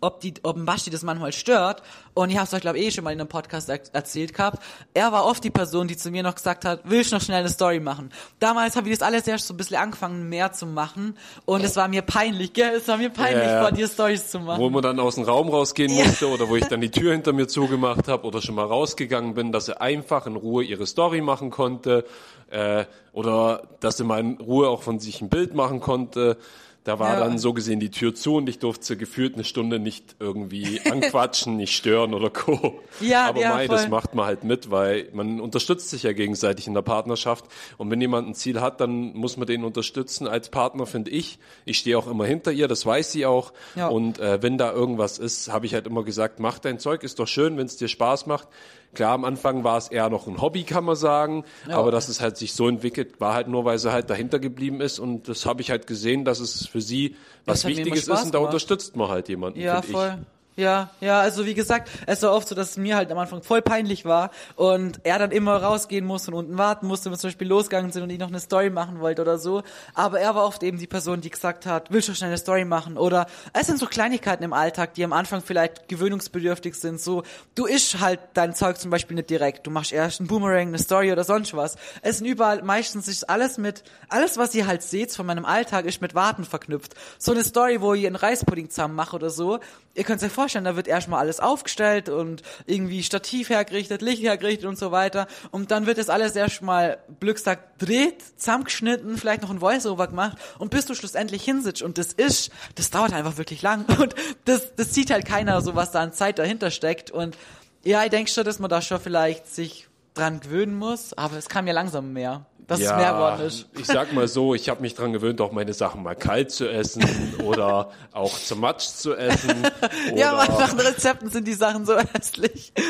ob die, ob ein Basti das manchmal stört. Und ich habe es euch, glaube ich, eh schon mal in einem Podcast er erzählt gehabt. Er war oft die Person, die zu mir noch gesagt hat, will ich noch schnell eine Story machen. Damals habe ich das alles erst so ein bisschen angefangen, mehr zu machen. Und es war mir peinlich, gell? Es war mir peinlich, ja, vor dir Stories zu machen. Wo man dann aus dem Raum rausgehen ja. musste oder wo ich dann die Tür hinter mir zugemacht habe oder schon mal rausgegangen bin, dass er einfach in Ruhe ihre Story machen konnte. Äh, oder dass er mal in Ruhe auch von sich ein Bild machen konnte. Da war ja. dann so gesehen die Tür zu und ich durfte gefühlt eine Stunde nicht irgendwie anquatschen, nicht stören oder co. Ja, Aber ja, mei, das macht man halt mit, weil man unterstützt sich ja gegenseitig in der Partnerschaft. Und wenn jemand ein Ziel hat, dann muss man den unterstützen als Partner, finde ich. Ich stehe auch immer hinter ihr, das weiß sie auch. Ja. Und äh, wenn da irgendwas ist, habe ich halt immer gesagt, mach dein Zeug, ist doch schön, wenn es dir Spaß macht. Klar, am Anfang war es eher noch ein Hobby, kann man sagen. Ja. Aber dass es halt sich so entwickelt, war halt nur, weil sie halt dahinter geblieben ist. Und das habe ich halt gesehen, dass es für sie was Wichtiges ist und da unterstützt man halt jemanden. Ja, voll. Ich. Ja, ja, also wie gesagt, es war oft so, dass es mir halt am Anfang voll peinlich war und er dann immer rausgehen musste und unten warten musste, wenn wir zum Beispiel losgegangen sind und ich noch eine Story machen wollte oder so. Aber er war oft eben die Person, die gesagt hat, willst du schnell eine Story machen? Oder es sind so Kleinigkeiten im Alltag, die am Anfang vielleicht gewöhnungsbedürftig sind. So, du isch halt dein Zeug zum Beispiel nicht direkt. Du machst erst einen Boomerang, eine Story oder sonst was. Es sind überall, meistens ist alles mit, alles was ihr halt seht von meinem Alltag, ist mit Warten verknüpft. So eine Story, wo ihr einen Reispudding zusammen macht oder so. Ihr könnt euch vorstellen, da wird erstmal alles aufgestellt und irgendwie Stativ hergerichtet, Licht hergerichtet und so weiter. Und dann wird das alles erstmal Glückstag dreht, zusammengeschnitten, vielleicht noch ein Voiceover gemacht. Und bis du schlussendlich hinsitzt. Und das ist, das dauert einfach wirklich lang. Und das, das sieht halt keiner so, was da an Zeit dahinter steckt. Und ja, ich denke schon, dass man da schon vielleicht sich dran gewöhnen muss, aber es kam ja langsam mehr dass ja, es mehr geworden ist. Ich sag mal so, ich habe mich dran gewöhnt, auch meine Sachen mal kalt zu essen oder auch zum Matsch zu essen. ja, aber nach den Rezepten sind die Sachen so hässlich.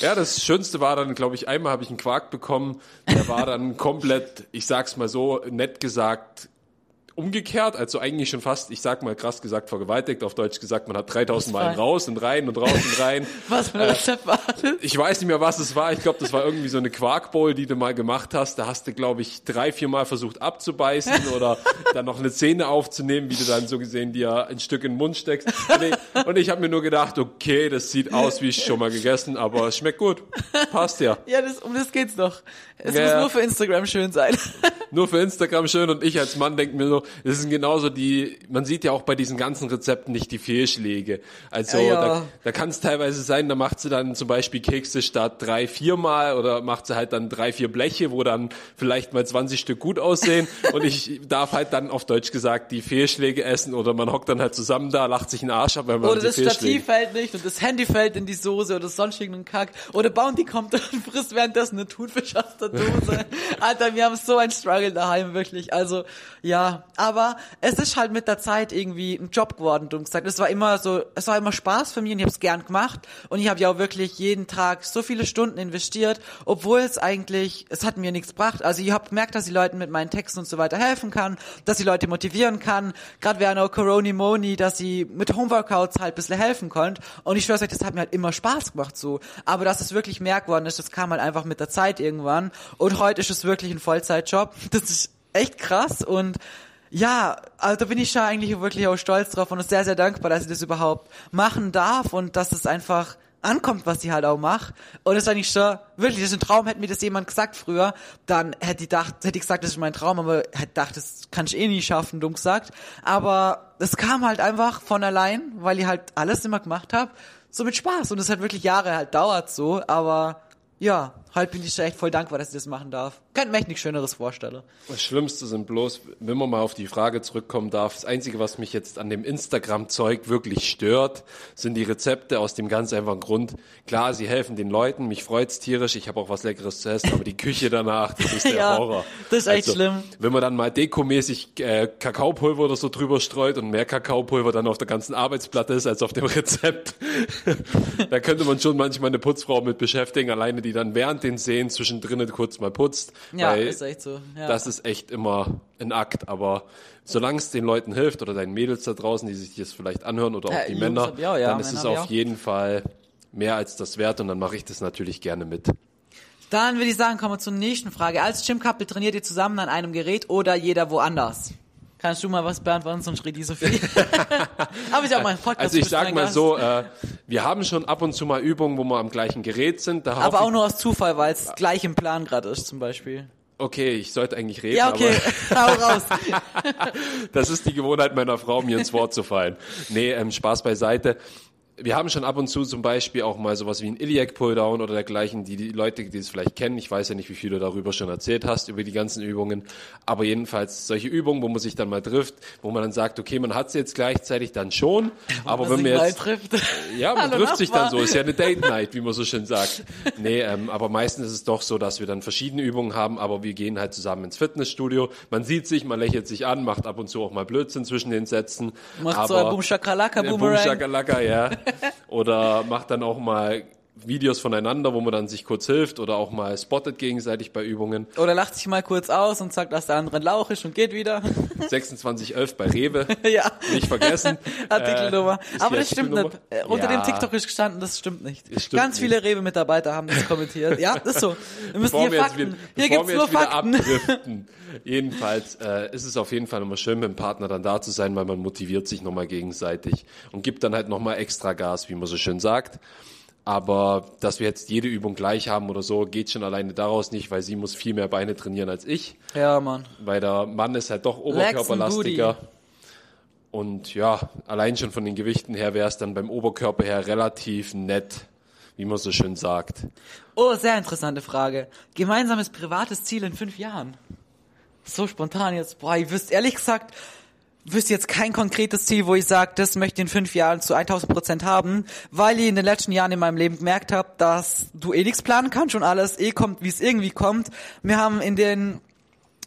Ja, das Schönste war dann, glaube ich, einmal habe ich einen Quark bekommen, der war dann komplett, ich sag's mal so, nett gesagt, umgekehrt, also eigentlich schon fast, ich sag mal krass gesagt, vergewaltigt, auf Deutsch gesagt, man hat 3000 Mal raus und rein und raus und rein. Was war das? Ich weiß nicht mehr, was es war. Ich glaube, das war irgendwie so eine Quarkbowl, die du mal gemacht hast. Da hast du, glaube ich, drei, vier Mal versucht abzubeißen oder dann noch eine Zähne aufzunehmen, wie du dann so gesehen dir ein Stück in den Mund steckst. Und ich, und ich habe mir nur gedacht, okay, das sieht aus, wie ich schon mal gegessen, aber es schmeckt gut. Passt ja. Ja, das, um das geht's doch. Es Ja. muss nur für Instagram schön sein. Nur für Instagram schön und ich als Mann denke mir so, das sind genauso die, man sieht ja auch bei diesen ganzen Rezepten nicht die Fehlschläge. Also Ja, ja. da, da kann es teilweise sein, da macht sie dann zum Beispiel Kekse statt drei, vier Mal oder macht sie halt dann drei, vier Bleche, wo dann vielleicht mal 20 Stück gut aussehen und ich darf halt dann auf Deutsch gesagt die Fehlschläge essen oder man hockt dann halt zusammen da, lacht sich einen Arsch ab, wenn man Oder das. Stativ fällt nicht und das Handy fällt in die Soße oder sonst irgendeinen Kack. Oder Bounty kommt und frisst währenddessen eine Thunfisch aus der Dose. Alter, wir haben so ein Struggle daheim, wirklich. Also, ja. Aber es ist halt mit der Zeit irgendwie ein Job geworden, dumm gesagt. Es war immer so, es war immer Spaß für mich und ich habe es gern gemacht. Und ich habe ja auch wirklich jeden Tag so viele Stunden investiert, obwohl es eigentlich, es hat mir nichts gebracht. Also ich habe gemerkt, dass ich Leuten mit meinen Texten und so weiter helfen kann, dass ich Leute motivieren kann. Gerade während auch Corona Moni, dass ich mit Homeworkouts halt ein bisschen helfen konnte. Und ich schwör's euch, das hat mir halt immer Spaß gemacht so. Aber dass es wirklich mehr geworden ist, das kam halt einfach mit der Zeit irgendwann. Und heute ist es wirklich ein Vollzeitjob. Das ist echt krass und ja, also da bin ich schon eigentlich wirklich auch stolz drauf und sehr, sehr dankbar, dass ich das überhaupt machen darf und dass es einfach ankommt, was ich halt auch mache. Und das ist eigentlich schon, wirklich, das ist ein Traum, hätte mir das jemand gesagt früher, dann hätte ich gedacht, hätte ich gesagt, das ist mein Traum, aber hätte gedacht, das kann ich eh nie schaffen, dumm gesagt. Aber es kam halt einfach von allein, weil ich halt alles immer gemacht habe, so mit Spaß. Und es hat wirklich Jahre halt dauert so, aber ja, halt bin ich schon echt voll dankbar, dass ich das machen darf. Könnte mir echt nichts Schöneres vorstellen. Das Schlimmste sind bloß, wenn man mal auf die Frage zurückkommen darf, das Einzige, was mich jetzt an dem Instagram-Zeug wirklich stört, sind die Rezepte aus dem ganz einfachen Grund. Klar, sie helfen den Leuten, mich freut's tierisch, ich habe auch was Leckeres zu essen, aber die Küche danach, das ist der Ja, Horror. das ist echt Also, schlimm. Wenn man dann mal dekomäßig äh, Kakaopulver oder so drüber streut und mehr Kakaopulver dann auf der ganzen Arbeitsplatte ist als auf dem Rezept, da könnte man schon manchmal eine Putzfrau mit beschäftigen, alleine die dann während den Szenen zwischendrin kurz mal putzt. Ja, ist echt so. Ja. das ist echt immer ein Akt, aber solange es den Leuten hilft oder deinen Mädels da draußen, die sich das vielleicht anhören oder auch Ja, die Jungs Männer, auch, ja, dann ist es auf jeden Fall mehr als das wert und dann mache ich das natürlich gerne mit. Dann würde ich sagen, kommen wir zur nächsten Frage. Als Gym Couple trainiert ihr zusammen an einem Gerät oder jeder woanders? Kannst du mal was beantworten, sonst redet die so viel. Aber ich auch mal einen Podcast. Also ich du bist sag mein mal Gast. so, äh, wir haben schon ab und zu mal Übungen, wo wir am gleichen Gerät sind. Aber auch nur aus Zufall, weil es gleich im Plan gerade ist, zum Beispiel. ich, okay, ich sollte eigentlich reden, Ja, okay, hau raus. aber das ist die Gewohnheit meiner Frau, mir ins Wort zu fallen. Nee, ähm, Spaß beiseite. Wir haben schon ab und zu zum Beispiel auch mal sowas wie ein Iliac Pulldown oder dergleichen, die die Leute, die es vielleicht kennen, ich weiß ja nicht, wie viel du darüber schon erzählt hast, über die ganzen Übungen, aber jedenfalls solche Übungen, wo man sich dann mal trifft, wo man dann sagt, okay, man hat sie jetzt gleichzeitig dann schon, aber wenn mal jetzt trifft. Ja, man trifft sich dann so. Ist ja eine Date Night, wie man so schön sagt. Nee, ähm, aber meistens ist es doch so, dass wir dann verschiedene Übungen haben, aber wir gehen halt zusammen ins Fitnessstudio. Man sieht sich, man lächelt sich an, macht ab und zu auch mal Blödsinn zwischen den Sätzen. Macht aber, so ein Boom Shakalaka Ja, Boom Boomerang. Shakalaka, ja. Oder macht dann auch mal Videos voneinander, wo man dann sich kurz hilft oder auch mal spottet gegenseitig bei Übungen. Oder lacht sich mal kurz aus und sagt, dass der andere ein Lauch ist und geht wieder. 2611 bei Rewe, ja. nicht vergessen. Artikelnummer. Äh, Aber das stimmt nicht. Äh, Unter dem Ja. TikTok ist gestanden, das stimmt nicht. Das stimmt Ganz viele Rewe-Mitarbeiter haben das kommentiert. Ja, das ist so. Wir müssen bevor hier wir Fakten. wieder, Hier gibt's nur Fakten. Jedenfalls äh, ist es auf jeden Fall immer schön, mit dem Partner dann da zu sein, weil man motiviert sich nochmal gegenseitig und gibt dann halt nochmal extra Gas, wie man so schön sagt. Aber dass wir jetzt jede Übung gleich haben oder so, geht schon alleine daraus nicht, weil sie muss viel mehr Beine trainieren als ich, Ja, Mann. weil der Mann ist halt doch oberkörperlastiger. Und ja, allein schon von den Gewichten her wäre es dann beim Oberkörper her relativ nett, wie man so schön sagt. Oh, sehr interessante Frage. Gemeinsames privates Ziel in fünf Jahren. So spontan jetzt. Boah, ich wüsste ehrlich gesagt, wüsste jetzt kein konkretes Ziel, wo ich sage, das möchte ich in fünf Jahren zu 1000 Prozent haben, weil ich in den letzten Jahren in meinem Leben gemerkt habe, dass du eh nichts planen kannst und alles eh kommt, wie es irgendwie kommt. Wir haben in den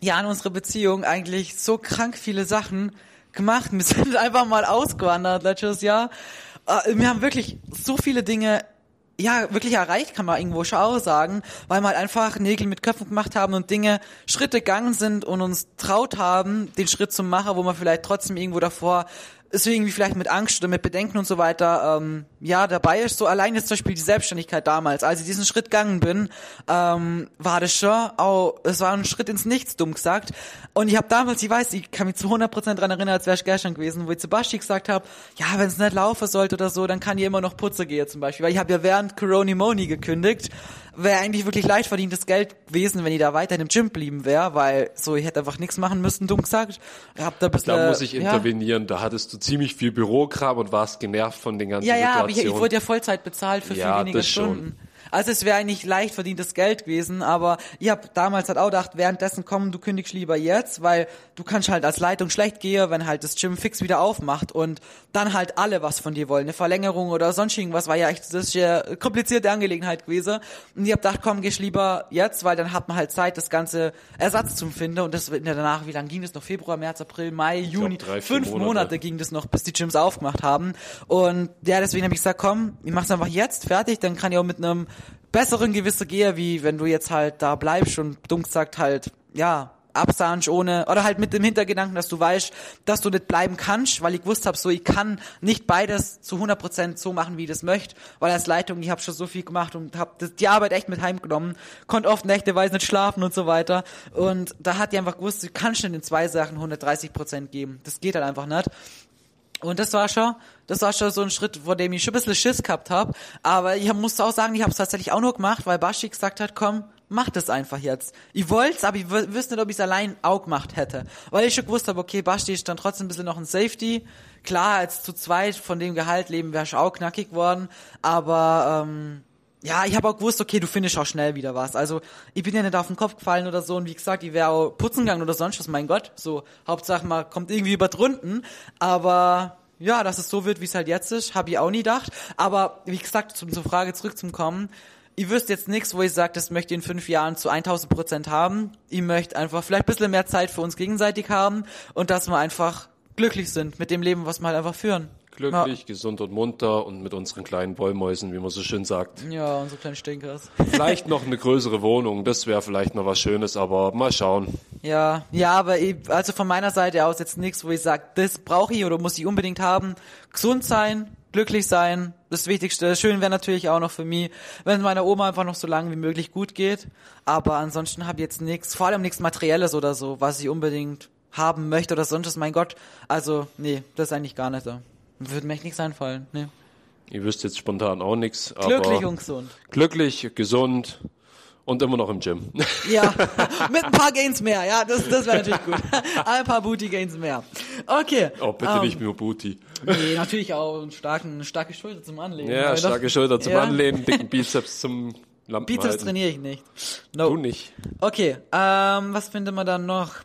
Jahren unserer Beziehung eigentlich so krank viele Sachen gemacht. Wir sind einfach mal ausgewandert letztes Jahr. Äh, Wir haben wirklich so viele Dinge ja, wirklich erreicht, kann man irgendwo schon auch sagen, weil wir halt einfach Nägel mit Köpfen gemacht haben und Dinge Schritte gegangen sind und uns traut haben, den Schritt zu machen, wo man vielleicht trotzdem irgendwo davor ist irgendwie vielleicht mit Angst oder mit Bedenken und so weiter ähm, ja dabei ist. So allein jetzt zum Beispiel die Selbstständigkeit damals, als ich diesen Schritt gegangen bin, ähm, war das schon auch, es war ein Schritt ins Nichts, dumm gesagt. Und ich habe damals, ich weiß, ich kann mich zu 100% dran erinnern, als wäre ich gestern gewesen, wo ich zu Basti gesagt habe, ja, wenn es nicht laufen sollte oder so, dann kann ich immer noch Putze gehen zum Beispiel. Weil ich habe ja während Corona Moni gekündigt wäre eigentlich wirklich leicht verdientes Geld gewesen, wenn ich da weiter im Gym blieben wäre, weil so ich hätte einfach nichts machen müssen, dumm gesagt. Hab da, bisschen, da muss ich intervenieren. Ja. Da hattest du ziemlich viel Bürokram und warst genervt von den ganzen ja, ja, Situationen. Ja, aber ich, ich wurde ja Vollzeit bezahlt für ja, viel weniger Stunden. Schon. Also es wäre eigentlich leicht verdientes Geld gewesen, aber ich habe damals halt auch gedacht, währenddessen komm, du kündigst lieber jetzt, weil du kannst halt als Leitung schlecht gehen, wenn halt das Gym fix wieder aufmacht und dann halt alle was von dir wollen, eine Verlängerung oder sonst irgendwas, war ja echt das ist ja komplizierte Angelegenheit gewesen. Und ich habe gedacht, komm, gehst lieber jetzt, weil dann hat man halt Zeit, das ganze Ersatz zu finden und das wird ja danach, wie lange ging das noch? Februar, März, April, Mai, Juni, glaub, drei, fünf Monate. Monate. ging das noch, bis die Gyms aufgemacht haben. Und ja, deswegen habe ich gesagt, komm, ich mach's einfach jetzt fertig, dann kann ich auch mit einem besseren Gewisse gehe, wie wenn du jetzt halt da bleibst und dumm gesagt halt, ja, absahnst ohne, oder halt mit dem Hintergedanken, dass du weißt, dass du nicht bleiben kannst, weil ich gewusst habe, so ich kann nicht beides zu 100% so machen, wie ich das möchte, weil als Leitung, ich habe schon so viel gemacht und habe die Arbeit echt mit heimgenommen, konnte oft nächteweise nicht schlafen und so weiter. Und da hat die einfach gewusst, du kannst nicht in zwei Sachen 130% geben, das geht halt einfach nicht. Und das war schon, das war schon so ein Schritt, vor dem ich schon ein bisschen Schiss gehabt habe. Aber ich musste auch sagen, ich habe es tatsächlich auch nur gemacht, weil Bashi gesagt hat, komm, mach das einfach jetzt. Ich wollt's, aber ich wüsste nicht, ob ich es allein auch gemacht hätte. Weil ich schon gewusst habe, okay, Basti ist dann trotzdem ein bisschen noch ein Safety. Klar, als zu zweit von dem Gehalt leben ich auch knackig worden. Aber ähm, ja, ich habe auch gewusst, okay, du findest auch schnell wieder was. Also ich bin ja nicht auf den Kopf gefallen oder so und wie gesagt, ich wäre auch putzen gegangen oder sonst was, mein Gott. So, Hauptsache man kommt irgendwie über drunten. Aber ja, dass es so wird, wie es halt jetzt ist, habe ich auch nie gedacht. Aber wie gesagt, zum, zur Frage zurückzukommen, ich wüsste jetzt nichts, wo ich sage, das möchte ich in fünf Jahren zu 1000 Prozent haben. Ich möchte einfach vielleicht ein bisschen mehr Zeit für uns gegenseitig haben und dass wir einfach glücklich sind mit dem Leben, was wir halt einfach führen. Glücklich, ja. gesund und munter und mit unseren kleinen Wollmäusen, wie man so schön sagt. Ja, unsere kleinen Stinkers. Vielleicht noch eine größere Wohnung, das wäre vielleicht noch was Schönes, aber mal schauen. Ja, ja, aber ich, also von meiner Seite aus jetzt nichts, wo ich sage, das brauche ich oder muss ich unbedingt haben. Gesund sein, glücklich sein, das Wichtigste. Schön wäre natürlich auch noch für mich, wenn meiner Oma einfach noch so lange wie möglich gut geht. Aber ansonsten habe ich jetzt nichts, vor allem nichts Materielles oder so, was ich unbedingt haben möchte oder sonst was. Mein Gott, also nee, das ist eigentlich gar nicht so. Würde mir echt nichts einfallen. Nee. Ich wüsste jetzt spontan auch nichts. Glücklich und gesund. Glücklich, gesund und immer noch im Gym. Ja, mit ein paar Gains mehr. Ja, das, das wäre natürlich gut. Ein paar Booty Gains mehr. Okay. Oh, bitte um, nicht ähm, nur Booty. Nee, natürlich auch einen starken, starke Schulter zum Anlehnen. Ja, starke Schulter zum ja. Anlehnen, dicken Bizeps zum Lampen Bizeps halten. trainiere ich nicht. No. Du nicht. Okay, ähm, was findet man dann noch?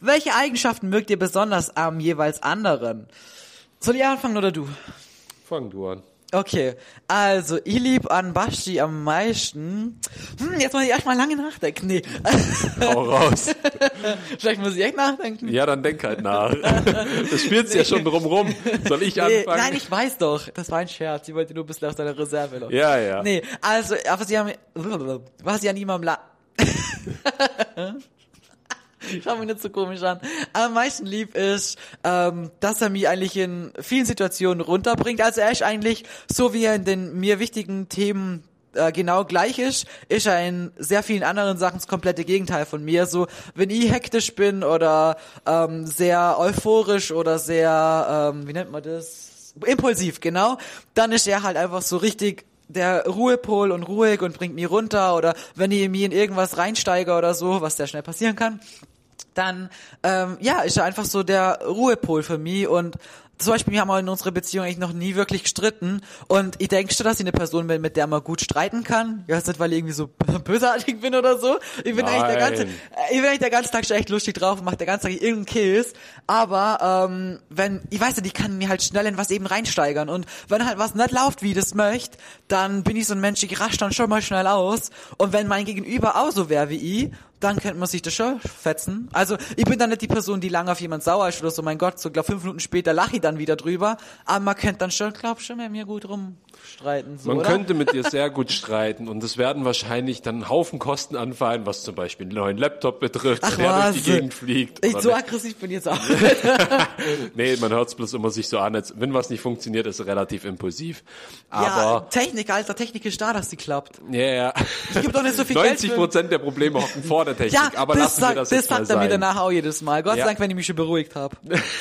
Welche Eigenschaften mögt ihr besonders am jeweils anderen? Soll ich anfangen oder du? Fang du an. Okay, also ich lieb an Basti am meisten. Hm, jetzt muss ich erstmal lange nachdenken. Nee. Hau raus. Vielleicht muss ich echt nachdenken. Ja, dann denk halt nach. Das spielst nee. ja schon drumrum. Soll ich nee, anfangen? Nein, ich weiß doch. Das war ein Scherz. Ich wollte nur ein bisschen aus deiner Reserve noch. Ja, ja. Nee, also, was ich an, was ich an ihm am La Schau mich nicht so komisch an. Am meisten lieb ist, ähm, dass er mich eigentlich in vielen Situationen runterbringt. Also er ist eigentlich, so wie er in den mir wichtigen Themen äh, genau gleich ist, ist er in sehr vielen anderen Sachen das komplette Gegenteil von mir. So, wenn ich hektisch bin oder ähm, sehr euphorisch oder sehr, ähm, wie nennt man das? Impulsiv, genau, dann ist er halt einfach so richtig der Ruhepol und ruhig und bringt mich runter oder wenn ich mir in irgendwas reinsteige oder so, was sehr schnell passieren kann, dann ähm, ja, ist er einfach so der Ruhepol für mich und zum Beispiel, wir haben auch in unserer Beziehung eigentlich noch nie wirklich gestritten. Und ich denke schon, dass ich eine Person bin, mit der man gut streiten kann. Ja, ist nicht, weil ich irgendwie so bösartig bin oder so. Ich bin eigentlich der ganze, ich bin eigentlich der ganze Tag schon echt lustig drauf und mache der ganze Tag irgendeinen Kills. Aber ähm, wenn, ich weiß nicht, ich kann mir halt schnell in was eben reinsteigern. Und wenn halt was nicht läuft, wie ich das möchte, dann bin ich so ein Mensch, ich rasch dann schon mal schnell aus. Und wenn mein Gegenüber auch so wäre wie ich, dann könnte man sich das schon fetzen. Also ich bin dann nicht die Person, die lange auf jemand sauer ist oder so, mein Gott, so glaub fünf Minuten später lache ich dann wieder drüber, aber man könnte dann schon, glaub schon mit mir gut rum streiten. So, Man oder? könnte mit dir sehr gut streiten und es werden wahrscheinlich dann einen Haufen Kosten anfallen, was zum Beispiel einen neuen Laptop betrifft, Ach wenn er durch was. die Gegend fliegt. Ich so wenn- aggressiv bin jetzt auch. nee, man hört es bloß immer sich so an, als wenn was nicht funktioniert, ist relativ impulsiv. ja, Aber Technik, Alter, Technik ist da, dass die klappt. ja, ja. Ich gebe doch nicht so viel Geld 90 für... Prozent der Probleme hocken vor der Technik, Ja, aber das, lassen wir sagt, das das jetzt mal sagt er mir sein. danach auch jedes Mal. Gott sei Ja. Dank, wenn ich mich schon beruhigt habe.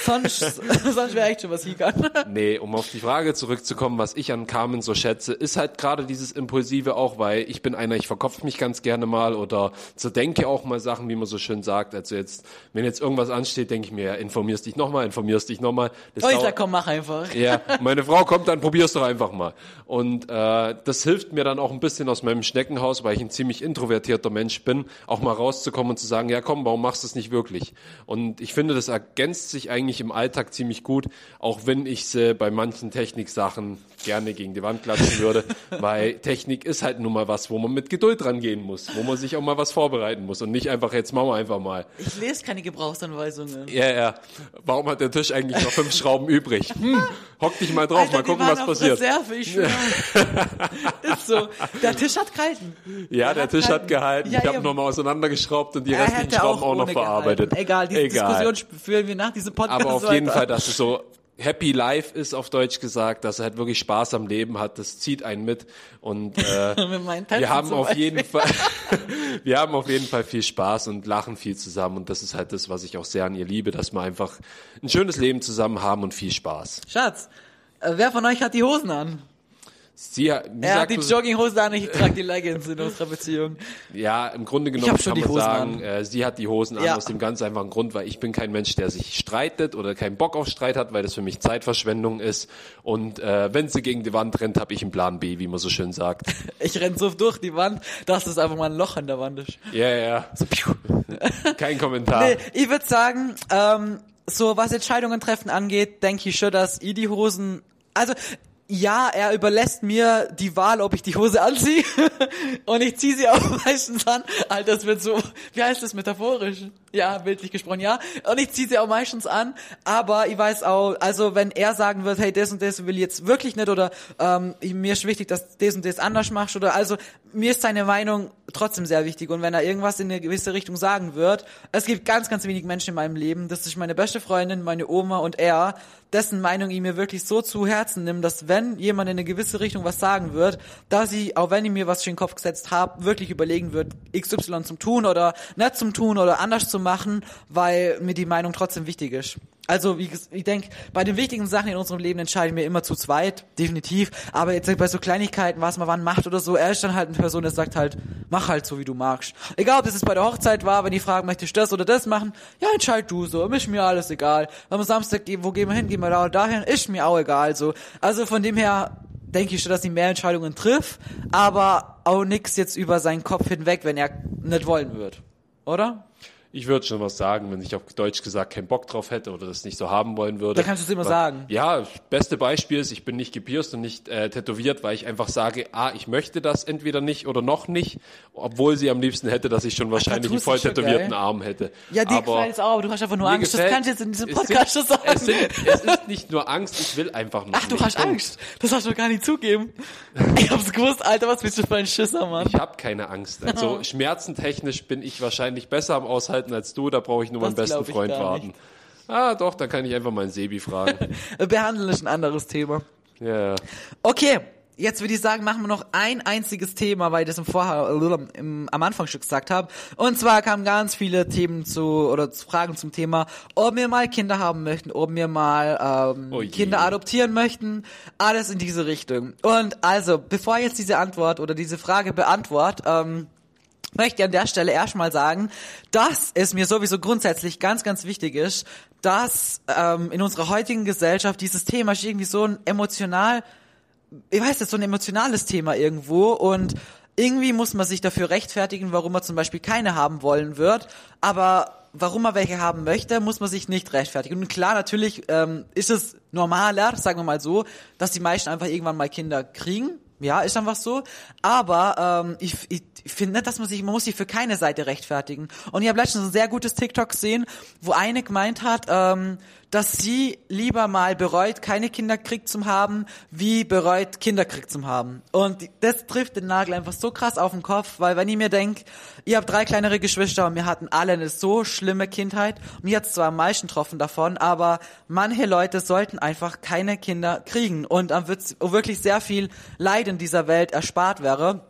Sonst, sonst wäre echt schon was hingegangen. Nee, um auf die Frage zurückzukommen, was ich an Carmen so schätze, ist halt gerade dieses Impulsive auch, weil ich bin einer, ich verkopfe mich ganz gerne mal oder zerdenke auch mal Sachen, wie man so schön sagt. Also jetzt, wenn jetzt irgendwas ansteht, denke ich mir, ja, informierst dich nochmal, informierst dich nochmal. Oh, ich sag, komm, mach einfach. Ja, meine Frau kommt, dann probier's doch einfach mal. Und äh, das hilft mir dann auch ein bisschen aus meinem Schneckenhaus, weil ich ein ziemlich introvertierter Mensch bin, auch mal rauszukommen und zu sagen, ja komm, warum machst du es nicht wirklich? Und ich finde, das ergänzt sich eigentlich im Alltag ziemlich gut, auch wenn ich sie bei manchen Techniksachen gerne gegen die Wand klatschen würde, weil Technik ist halt nun mal was, wo man mit Geduld rangehen muss, wo man sich auch mal was vorbereiten muss und nicht einfach, jetzt machen wir einfach mal. Ich lese keine Gebrauchsanweisungen. Ja, ja. Warum hat der Tisch eigentlich noch fünf Schrauben übrig? Hm, hock dich mal drauf, Alter, mal die gucken, was passiert. Reserve, ich schwöre. ist so. Der Tisch hat gehalten. Ja, der hat Tisch hat keinen- gehalten. Ja, ich habe nochmal auseinandergeschraubt und die restlichen Schrauben auch, noch ohne verarbeitet. gehalten. Egal, diese Egal. Diskussion führen wir nach diesem Podcast Aber auf weiter. jeden Fall, dass es so happy life ist, auf Deutsch gesagt, dass er halt wirklich Spaß am Leben hat, das zieht einen mit. Und äh, wir haben auf Beispiel. jeden Fall, wir haben auf jeden Fall viel Spaß und lachen viel zusammen. Und das ist halt das, was ich auch sehr an ihr liebe, dass wir einfach ein schönes Leben zusammen haben und viel Spaß. Schatz, äh, wer von euch hat die Hosen an? Sie, wie Er hat die du- Jogginghose an, ich trage die Leggings in unserer Beziehung. Ja, im Grunde genommen kann man sagen, an. äh, sie hat die Hosen an Ja. aus dem ganz einfachen Grund, weil ich bin kein Mensch, der sich streitet oder keinen Bock auf Streit hat, weil das für mich Zeitverschwendung ist. Und äh, wenn sie gegen die Wand rennt, habe ich einen Plan B, wie man so schön sagt. Ich renn so durch die Wand, dass es einfach mal ein Loch in der Wand ist. Ja, ja, So, kein Kommentar. Nee, ich würde sagen, ähm, so was Entscheidungen treffen angeht, denke ich schon, dass ich die Hosen, also ja, er überlässt mir die Wahl, ob ich die Hose anziehe und ich ziehe sie auch meistens an. Alter, das wird so, wie heißt das metaphorisch? Ja, bildlich gesprochen, ja. Und ich ziehe sie auch meistens an, aber ich weiß auch, also wenn er sagen wird, hey, das und das will ich jetzt wirklich nicht oder ähm, mir ist wichtig, dass das und das anders machst oder also mir ist seine Meinung trotzdem sehr wichtig. Und wenn er irgendwas in eine gewisse Richtung sagen wird, es gibt ganz, ganz wenig Menschen in meinem Leben, das ist meine beste Freundin, meine Oma und er, dessen Meinung ich mir wirklich so zu Herzen nimmt, dass wenn jemand in eine gewisse Richtung was sagen wird, dass ich, auch wenn ich mir was für den Kopf gesetzt habe, wirklich überlegen wird, XY zum tun oder nicht zum tun oder anders machen, weil mir die Meinung trotzdem wichtig ist. Also wie ich denke, bei den wichtigen Sachen in unserem Leben entscheiden wir immer zu zweit, definitiv. Aber jetzt bei so Kleinigkeiten, was man wann macht oder so, er ist dann halt eine Person, der sagt halt, mach halt so, wie du magst. Egal, ob das jetzt bei der Hochzeit war, wenn die fragen, möchtest du das oder das machen, ja, entscheid du so, ist mir alles egal. Wenn wir Samstag gehen, wo gehen wir hin, gehen wir da oder dahin, ist mir auch egal. So, also von dem her denke ich schon, dass sie mehr Entscheidungen trifft, aber auch nix jetzt über seinen Kopf hinweg, wenn er nicht wollen wird, oder? Ich würde schon was sagen, wenn ich auf Deutsch gesagt keinen Bock drauf hätte oder das nicht so haben wollen würde. Dann kannst du es immer Weil- sagen. Ja, beste Beispiel ist, ich bin nicht gepierst und nicht äh, tätowiert, weil ich einfach sage, ah, ich möchte das entweder nicht oder noch nicht, obwohl sie am liebsten hätte, dass ich schon wahrscheinlich einen voll tätowierten. Arm hätte. Ja, dir Aber gefällt's auch, aber du hast einfach nur Angst. Das gefällt- kannst du jetzt in diesem es Podcast sind, schon sagen. Es, sind, es ist nicht nur Angst, ich will einfach noch Ach, du nicht. hast. Angst. Das hast du gar nicht zugeben. Ich hab's gewusst, Alter, was bist du für ein Schisser, Mann? Ich habe keine Angst. Also schmerzentechnisch bin ich wahrscheinlich besser am Aushalten als du. Da brauche ich nur Das meinen besten Freund warten. Ah, doch, da kann ich einfach meinen Sebi fragen. Behandeln ist ein anderes Thema. ja. Okay, jetzt würde ich sagen, machen wir noch ein einziges Thema, weil ich das im Vorher, äh, im, am Anfang schon gesagt habe. Und zwar kamen ganz viele Themen zu, oder Fragen zum Thema, ob wir mal Kinder haben möchten, ob wir mal ähm, Oh. Kinder adoptieren möchten. Alles in diese Richtung. Und also, bevor ich jetzt diese Antwort oder diese Frage beantworte, ähm, möchte ich an der Stelle erstmal sagen, dass es mir sowieso grundsätzlich ganz, ganz wichtig ist, dass ähm, in unserer heutigen Gesellschaft dieses Thema ist irgendwie so ein emotional, ich weiß nicht, so ein emotionales Thema irgendwo und irgendwie muss man sich dafür rechtfertigen, warum man zum Beispiel keine haben wollen wird, aber warum man welche haben möchte, muss man sich nicht rechtfertigen. Und klar, natürlich ähm, ist es normaler, sagen wir mal so, dass die meisten einfach irgendwann mal Kinder kriegen. Ja, ist einfach so. Aber ähm, ich, ich, ich finde nicht, dass man sich, man muss sich für keine Seite rechtfertigen. Und ich habe letztens ein sehr gutes TikTok gesehen, wo eine gemeint hat, ähm, dass sie lieber mal bereut, keine Kinder kriegt zum haben, wie bereut, Kinder kriegt zum haben. Und das trifft den Nagel einfach so krass auf den Kopf, weil wenn ich mir denke, ihr habt drei kleinere Geschwister und wir hatten alle eine so schlimme Kindheit, mir hat's zwar am meisten getroffen davon, aber manche Leute sollten einfach keine Kinder kriegen und dann wird wirklich sehr viel Leid in dieser Welt erspart wäre.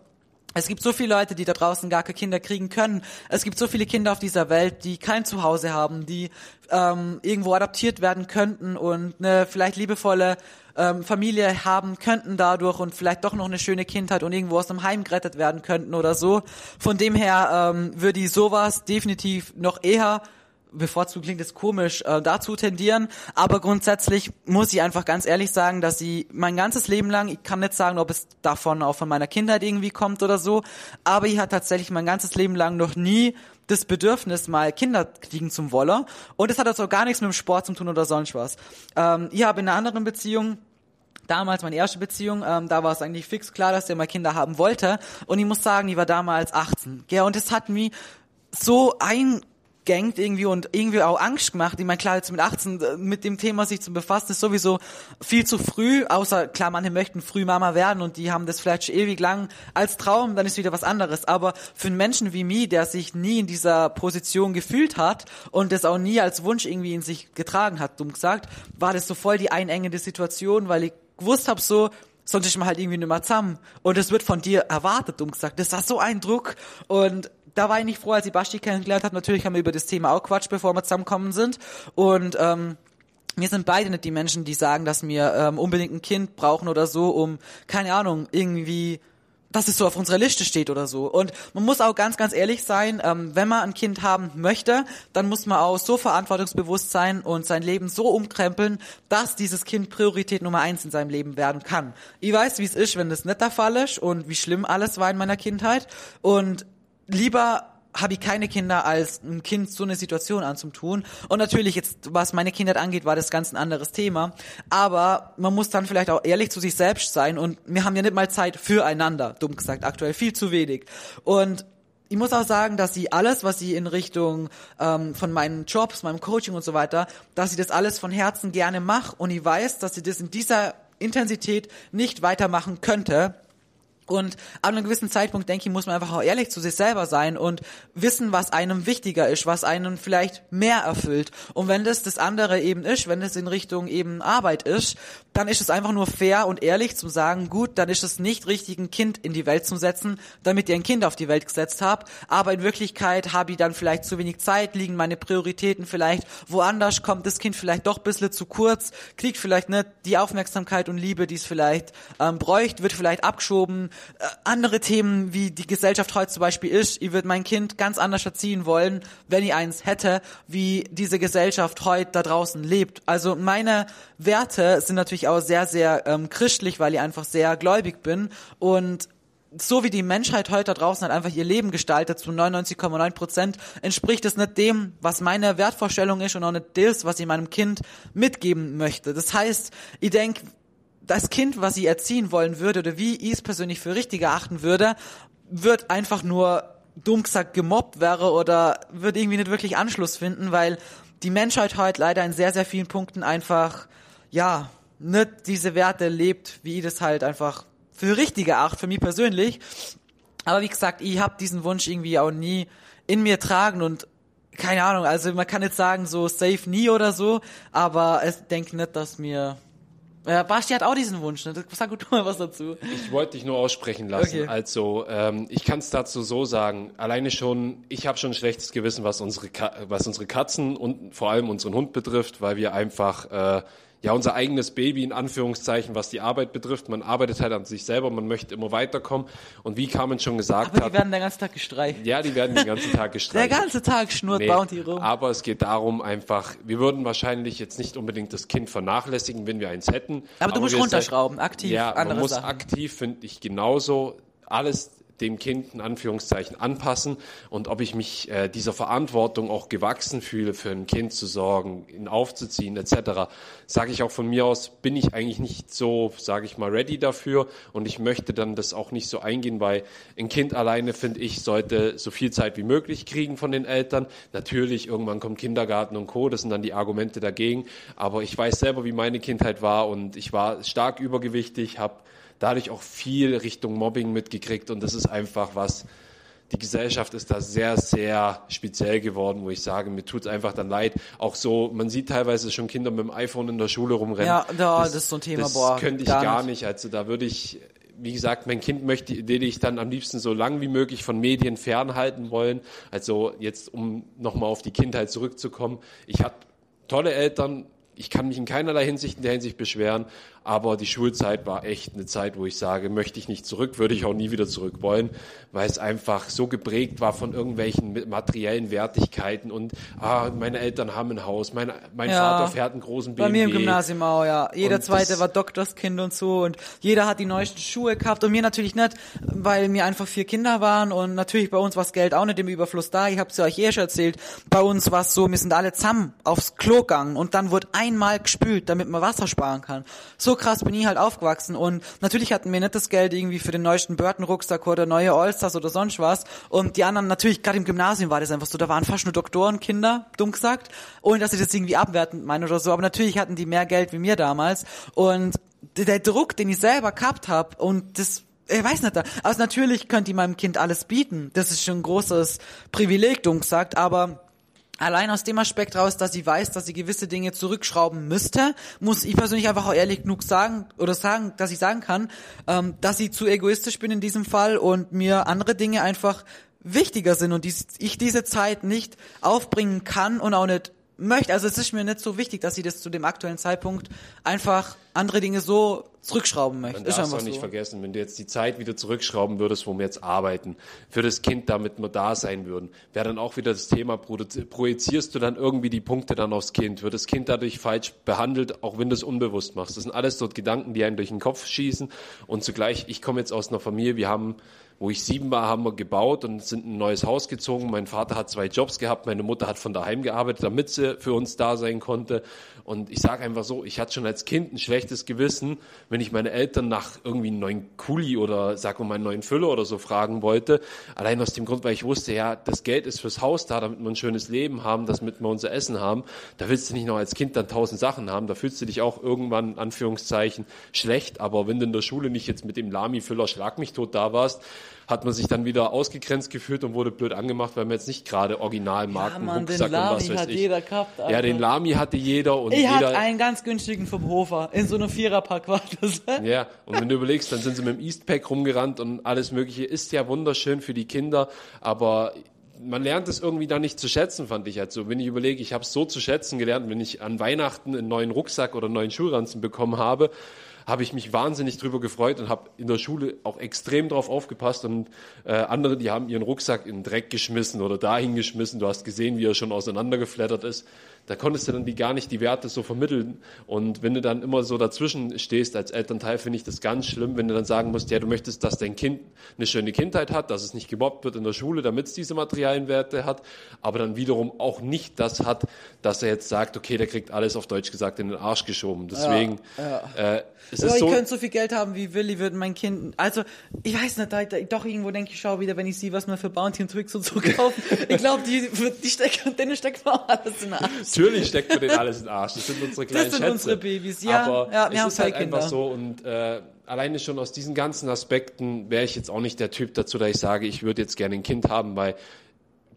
Es gibt so viele Leute, die da draußen gar keine Kinder kriegen können. Es gibt so viele Kinder auf dieser Welt, die kein Zuhause haben, die ähm, irgendwo adaptiert werden könnten und eine vielleicht liebevolle ähm, Familie haben könnten dadurch und vielleicht doch noch eine schöne Kindheit und irgendwo aus einem Heim gerettet werden könnten oder so. Von dem her ähm, würde ich sowas definitiv noch eher bevorzugt klingt es komisch, äh, dazu tendieren. Aber grundsätzlich muss ich einfach ganz ehrlich sagen, dass sie mein ganzes Leben lang, ich kann nicht sagen, ob es davon auch von meiner Kindheit irgendwie kommt oder so, aber ich hatte tatsächlich mein ganzes Leben lang noch nie das Bedürfnis, mal Kinder kriegen zum Wolle. Und es hat also gar nichts mit dem Sport zu tun oder sonst was. Ähm, ich habe in einer anderen Beziehung damals meine erste Beziehung, ähm, da war es eigentlich fix klar, dass der mal Kinder haben wollte. Und ich muss sagen, ich war damals 18. Ja, und es hat mich so ein gängt irgendwie und irgendwie auch Angst gemacht. Ich meine, klar, jetzt mit 18 äh, mit dem Thema sich zu befassen, ist sowieso viel zu früh, außer klar, manche möchten früh Mama werden und die haben das vielleicht schon ewig lang als Traum, dann ist wieder was anderes. Aber für einen Menschen wie mich, der sich nie in dieser Position gefühlt hat und das auch nie als Wunsch irgendwie in sich getragen hat, dumm gesagt, war das so voll die einengende Situation, weil ich gewusst habe so, sonst ist man halt irgendwie nicht mehr zusammen. Und es wird von dir erwartet, dumm gesagt. Das war so ein Druck. Und da war ich nicht froh, als ich Basti kennengelernt habe. Natürlich haben wir über das Thema auch Quatsch, bevor wir zusammenkommen sind. Und ähm, wir sind beide nicht die Menschen, die sagen, dass wir ähm, unbedingt ein Kind brauchen oder so, um, keine Ahnung, irgendwie dass es so auf unserer Liste steht oder so. Und man muss auch ganz, ganz ehrlich sein, ähm, wenn man ein Kind haben möchte, dann muss man auch so verantwortungsbewusst sein und sein Leben so umkrempeln, dass dieses Kind Priorität Nummer eins in seinem Leben werden kann. Ich weiß, wie es ist, wenn das nicht der Fall ist und wie schlimm alles war in meiner Kindheit. Und lieber habe ich keine Kinder als ein Kind so eine Situation anzutun. Und natürlich jetzt, was meine Kindheit angeht, war das ganz ein anderes Thema. Aber man muss dann vielleicht auch ehrlich zu sich selbst sein und wir haben ja nicht mal Zeit füreinander, dumm gesagt, aktuell viel zu wenig. Und ich muss auch sagen, dass sie alles, was sie in Richtung ähm, von meinen Jobs, meinem Coaching und so weiter, dass sie das alles von Herzen gerne mache und ich weiß, dass sie das in dieser Intensität nicht weitermachen könnte, und an einem gewissen Zeitpunkt, denke ich, muss man einfach auch ehrlich zu sich selber sein und wissen, was einem wichtiger ist, was einen vielleicht mehr erfüllt. Und wenn das das andere eben ist, wenn das in Richtung eben Arbeit ist, dann ist es einfach nur fair und ehrlich zu sagen, gut, dann ist es nicht richtig, ein Kind in die Welt zu setzen, damit ihr ein Kind auf die Welt gesetzt habt. Aber in Wirklichkeit habe ich dann vielleicht zu wenig Zeit, liegen meine Prioritäten vielleicht woanders, kommt das Kind vielleicht doch ein bisschen zu kurz, kriegt vielleicht nicht die Aufmerksamkeit und Liebe, die es vielleicht ähm, bräuchte, wird vielleicht abgeschoben, äh, andere Themen, wie die Gesellschaft heute zum Beispiel ist. Ich würde mein Kind ganz anders erziehen wollen, wenn ich eins hätte, wie diese Gesellschaft heute da draußen lebt. Also meine Werte sind natürlich auch sehr, sehr ähm, christlich, weil ich einfach sehr gläubig bin und so wie die Menschheit heute da draußen halt einfach ihr Leben gestaltet, zu 99,9 Prozent, entspricht es nicht dem, was meine Wertvorstellung ist und auch nicht das, was ich meinem Kind mitgeben möchte. Das heißt, ich denke, das Kind, was sie erziehen wollen würde oder wie ich es persönlich für richtig erachten würde, wird einfach nur dumm gesagt gemobbt wäre oder wird irgendwie nicht wirklich Anschluss finden, weil die Menschheit heute leider in sehr, sehr vielen Punkten einfach, ja, nicht diese Werte lebt, wie ich das halt einfach für richtig erachte, für mich persönlich. Aber wie gesagt, ich habe diesen Wunsch irgendwie auch nie in mir tragen und keine Ahnung, also man kann jetzt sagen so safe nie oder so, aber ich denke nicht, dass mir ja, Basti hat auch diesen Wunsch, ne? Sag gut mal was dazu. Ich wollte dich nur aussprechen lassen. Okay. Also, ähm, ich kann es dazu so sagen. Alleine schon, ich habe schon ein schlechtes Gewissen, was unsere, was unsere Katzen und vor allem unseren Hund betrifft, weil wir einfach äh, ja unser eigenes Baby in Anführungszeichen, was die Arbeit betrifft. Man arbeitet halt an sich selber, man möchte immer weiterkommen. Und wie Carmen schon gesagt aber hat. die werden den ganzen Tag gestreicht. Ja, die werden den ganzen Tag gestreicht. Der ganze Tag schnurrt nee, Bounty rum. Aber es geht darum einfach, wir würden wahrscheinlich jetzt nicht unbedingt das Kind vernachlässigen, wenn wir eins hätten. Aber, aber du musst runterschrauben, aktiv. Ja, man muss Sachen. aktiv, finde ich genauso, alles dem Kind in Anführungszeichen anpassen und ob ich mich äh, dieser Verantwortung auch gewachsen fühle, für ein Kind zu sorgen, ihn aufzuziehen etc., sage ich auch von mir aus, bin ich eigentlich nicht so, sage ich mal, ready dafür und ich möchte dann das auch nicht so eingehen, weil ein Kind alleine, finde ich, sollte so viel Zeit wie möglich kriegen von den Eltern. Natürlich, irgendwann kommt Kindergarten und Co., das sind dann die Argumente dagegen, aber ich weiß selber, wie meine Kindheit war und ich war stark übergewichtig, habe dadurch auch viel Richtung Mobbing mitgekriegt und das ist einfach was, die Gesellschaft ist da sehr, sehr speziell geworden, wo ich sage, mir tut es einfach dann leid. Auch so, man sieht teilweise schon Kinder mit dem iPhone in der Schule rumrennen. Ja, da, das, das ist so ein Thema, das boah. könnte ich gar, gar nicht. nicht. Also da würde ich, wie gesagt, mein Kind möchte, den ich dann am liebsten so lang wie möglich von Medien fernhalten wollen. Also jetzt, um nochmal auf die Kindheit zurückzukommen. Ich hatte tolle Eltern, ich kann mich in keinerlei Hinsicht in der Hinsicht beschweren, aber die Schulzeit war echt eine Zeit, wo ich sage, möchte ich nicht zurück, würde ich auch nie wieder zurück wollen, weil es einfach so geprägt war von irgendwelchen materiellen Wertigkeiten und ah, meine Eltern haben ein Haus, mein, mein ja, Vater fährt einen großen BMW. Bei mir im Gymnasium auch, ja. Jeder und zweite war Doktorskind und so und jeder hat die neuesten Schuhe gehabt und mir natürlich nicht, weil mir einfach vier Kinder waren und natürlich bei uns war das Geld auch nicht im Überfluss da. Ich habe es ja euch eh schon erzählt. Bei uns war es so, wir sind alle zusammen aufs Klo gegangen und dann wurde einmal gespült, damit man Wasser sparen kann. So krass bin ich halt aufgewachsen und natürlich hatten wir nicht das Geld irgendwie für den neuesten Burton-Rucksack oder neue Allstars oder sonst was. Und die anderen natürlich, gerade im Gymnasium war das einfach so, da waren fast nur Doktorenkinder, dumm gesagt, ohne dass ich das irgendwie abwertend meine oder so, aber natürlich hatten die mehr Geld wie mir damals. Und der Druck, den ich selber gehabt habe und das ich weiß nicht, also natürlich könnt ihr meinem Kind alles bieten. Das ist schon ein großes Privileg, dumm gesagt, aber Allein aus dem Aspekt raus, dass sie weiß, dass sie gewisse Dinge zurückschrauben müsste, muss ich persönlich einfach auch ehrlich genug sagen oder sagen, dass ich sagen kann, ähm, dass sie zu egoistisch bin in diesem Fall und mir andere Dinge einfach wichtiger sind und dies, ich diese Zeit nicht aufbringen kann und auch nicht möchte. Also es ist mir nicht so wichtig, dass sie das zu dem aktuellen Zeitpunkt einfach andere Dinge so zurückschrauben möchte. Man darf es auch nicht so. vergessen, wenn du jetzt die Zeit wieder zurückschrauben würdest, wo wir jetzt arbeiten, für das Kind, damit wir da sein würden, wäre dann auch wieder das Thema, projizierst du dann irgendwie die Punkte dann aufs Kind? Wird das Kind dadurch falsch behandelt, auch wenn du es unbewusst machst? Das sind alles dort Gedanken, die einen durch den Kopf schießen und zugleich, ich komme jetzt aus einer Familie, wir haben wo ich sieben war, haben wir gebaut und sind ein neues Haus gezogen. Mein Vater hat zwei Jobs gehabt, meine Mutter hat von daheim gearbeitet, damit sie für uns da sein konnte. Und ich sage einfach so, ich hatte schon als Kind ein schlechtes Gewissen, wenn ich meine Eltern nach irgendwie einem neuen Kuli oder sag mal einen neuen Füller oder so fragen wollte. Allein aus dem Grund, weil ich wusste, ja, das Geld ist fürs Haus da, damit wir ein schönes Leben haben, damit wir unser Essen haben. Da willst du nicht noch als Kind dann tausend Sachen haben. Da fühlst du dich auch irgendwann, in Anführungszeichen, schlecht. Aber wenn du in der Schule nicht jetzt mit dem Lami-Füller Schlag mich tot da warst, hat man sich dann wieder ausgegrenzt gefühlt und wurde blöd angemacht, weil man jetzt nicht gerade Originalmarken ja, Rucksack den Lami und was weiß hat ich. jeder gehabt, Alter. Ja, den Lami hatte jeder und ich jeder. hatte einen ganz günstigen vom Hofer in so einem Viererpack war das. Ja, und wenn du überlegst, dann sind sie mit dem Eastpack rumgerannt und alles Mögliche ist ja wunderschön für die Kinder, aber man lernt es irgendwie da nicht zu schätzen, fand ich. Also wenn ich überlege, ich habe es so zu schätzen gelernt, wenn ich an Weihnachten einen neuen Rucksack oder einen neuen Schulranzen bekommen habe, habe ich mich wahnsinnig drüber gefreut und habe in der Schule auch extrem drauf aufgepasst und äh, andere, die haben ihren Rucksack in den Dreck geschmissen oder dahin geschmissen. Du hast gesehen, wie er schon auseinandergeflattert ist da konntest du dann die gar nicht die Werte so vermitteln. Und wenn du dann immer so dazwischen stehst als Elternteil, finde ich das ganz schlimm, wenn du dann sagen musst, ja, du möchtest, dass dein Kind eine schöne Kindheit hat, dass es nicht gemobbt wird in der Schule, damit es diese materiellen Werte hat, aber dann wiederum auch nicht das hat, dass er jetzt sagt, okay, der kriegt alles auf Deutsch gesagt in den Arsch geschoben. Deswegen, ja, ja. Äh, es ist ich so. Ich könnte so viel Geld haben wie Willi, würde mein Kind, also, ich weiß nicht, da, da, doch irgendwo denke ich, schau wieder, wenn ich sehe, was man für Bounty und Twix und so kaufen. ich glaube, die, die stecken, denen steckt man alles in den Arsch natürlich steckt mir den alles in den Arsch. Das sind unsere kleinen Das sind Schätze. unsere Babys, ja. Aber ja, wir es haben ist halt Kinder. einfach so und äh, alleine schon aus diesen ganzen Aspekten wäre ich jetzt auch nicht der Typ dazu, dass ich sage, ich würde jetzt gerne ein Kind haben, weil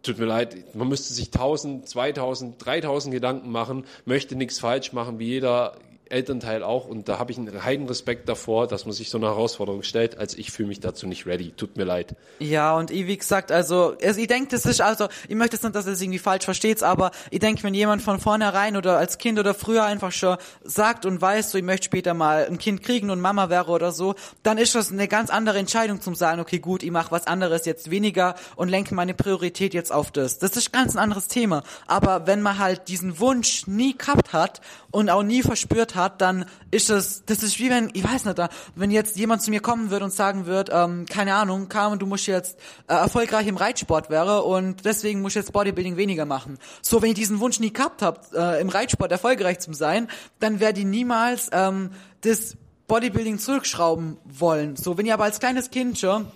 tut mir leid, man müsste sich 1000, 2000, 3000 Gedanken machen, möchte nichts falsch machen, wie jeder Elternteil auch und da habe ich einen heiden Respekt davor, dass man sich so eine Herausforderung stellt, als ich fühle mich dazu nicht ready. Tut mir leid. Ja, und ich, wie gesagt, also, also ich denke, das ist, also, ich möchte jetzt nicht, dass ihr es irgendwie falsch versteht, aber ich denke, wenn jemand von vornherein oder als Kind oder früher einfach schon sagt und weiß, so, ich möchte später mal ein Kind kriegen und Mama wäre oder so, dann ist das eine ganz andere Entscheidung zum sagen, okay, gut, ich mache was anderes jetzt weniger und lenke meine Priorität jetzt auf das. Das ist ganz ein anderes Thema. Aber wenn man halt diesen Wunsch nie gehabt hat und auch nie verspürt hat, hat, dann ist es, das ist wie wenn, ich weiß nicht, wenn jetzt jemand zu mir kommen würde und sagen würde, ähm, keine Ahnung, Carmen, du musst jetzt äh, erfolgreich im Reitsport wäre und deswegen musst du jetzt Bodybuilding weniger machen. So, wenn ich diesen Wunsch nie gehabt habe, äh, im Reitsport erfolgreich zu sein, dann werde ich niemals ähm, das Bodybuilding zurückschrauben wollen. So, wenn ihr aber als kleines Kind schon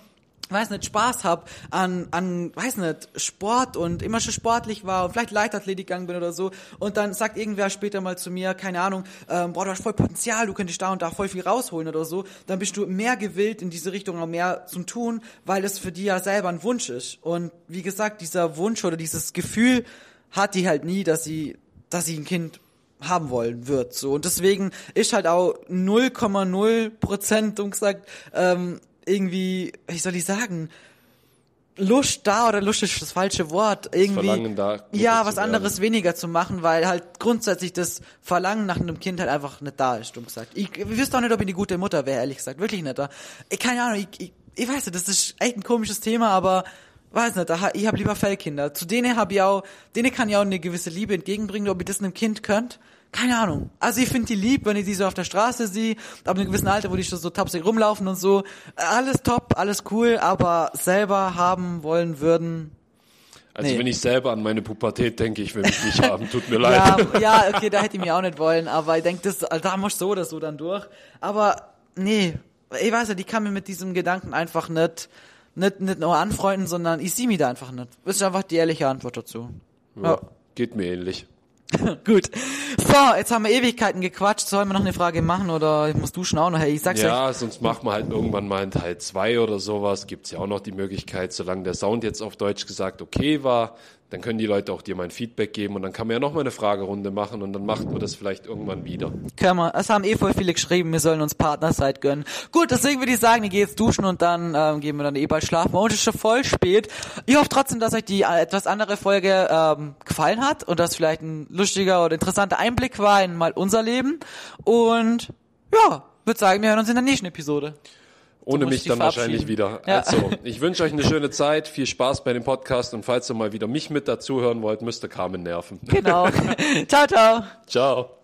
weiß nicht, Spaß hab an, an, weiß nicht, Sport und immer schon sportlich war und vielleicht Leichtathletik gegangen bin oder so. Und dann sagt irgendwer später mal zu mir, keine Ahnung, ähm, boah, du hast voll Potenzial, du könntest da und da voll viel rausholen oder so, dann bist du mehr gewillt in diese Richtung noch mehr zum tun, weil es für die ja selber ein Wunsch ist. Und wie gesagt, dieser Wunsch oder dieses Gefühl hat die halt nie, dass sie, dass sie ein Kind haben wollen wird so. Und deswegen ist halt auch 0,0 Prozent und gesagt ähm, irgendwie, wie soll ich sagen, Lust da oder Lust ist das falsche Wort. Irgendwie, Verlangen da, ja, was werden. anderes weniger zu machen, weil halt grundsätzlich das Verlangen nach einem Kind halt einfach nicht da ist, dumm gesagt. Ich, ich wüsste auch nicht, ob ich eine gute Mutter wäre, ehrlich gesagt. Wirklich nicht da. Ich, keine Ahnung, ich, ich, ich weiß nicht, das ist echt ein komisches Thema, aber weiß nicht, da, ich habe lieber Fellkinder. Zu denen habe ich auch, denen kann ich auch eine gewisse Liebe entgegenbringen, ob ich das einem Kind könnt. Keine Ahnung. Also ich finde die lieb, wenn ich die so auf der Straße sehe, ab einem gewissen Alter, wo die schon so tapsig rumlaufen und so. Alles top, alles cool, aber selber haben wollen würden. Also Nee. wenn ich selber an meine Pubertät denke, ich will mich nicht haben, tut mir leid. Ja, ja, okay, da hätte ich mir auch nicht wollen, aber ich denke, das, da muss so oder so dann durch. Aber nee, ich weiß ja, die kann mir mit diesem Gedanken einfach nicht, nicht, nicht nur anfreunden, sondern ich sehe mich da einfach nicht. Das ist einfach die ehrliche Antwort dazu. Ja, geht mir ähnlich. Gut. So, jetzt haben wir Ewigkeiten gequatscht. Sollen wir noch eine Frage machen oder musst du schon auch noch? Hey, ich sag's euch. Ja, sonst machen wir halt irgendwann mal einen Teil 2 oder sowas. Gibt's ja auch noch die Möglichkeit, solange der Sound jetzt auf Deutsch gesagt okay war, dann können die Leute auch dir mal ein Feedback geben und dann kann man ja noch mal eine Fragerunde machen und dann macht man das vielleicht irgendwann wieder. Können wir. Es haben eh voll viele geschrieben, wir sollen uns Partnerzeit gönnen. Gut, deswegen würde ich sagen, ich gehe jetzt duschen und dann ähm, gehen wir dann eh bald schlafen. Und es ist schon voll spät. Ich hoffe trotzdem, dass euch die äh, etwas andere Folge ähm, gefallen hat und dass vielleicht ein lustiger oder interessanter Einblick war in mal unser Leben. Und ja, würde sagen, wir hören uns in der nächsten Episode. Ohne mich dann wahrscheinlich wieder. Ja. Also, ich wünsche euch eine schöne Zeit, viel Spaß bei dem Podcast und falls ihr mal wieder mich mit dazuhören wollt, müsst ihr Carmen nerven. Genau. ciao, ciao. Ciao.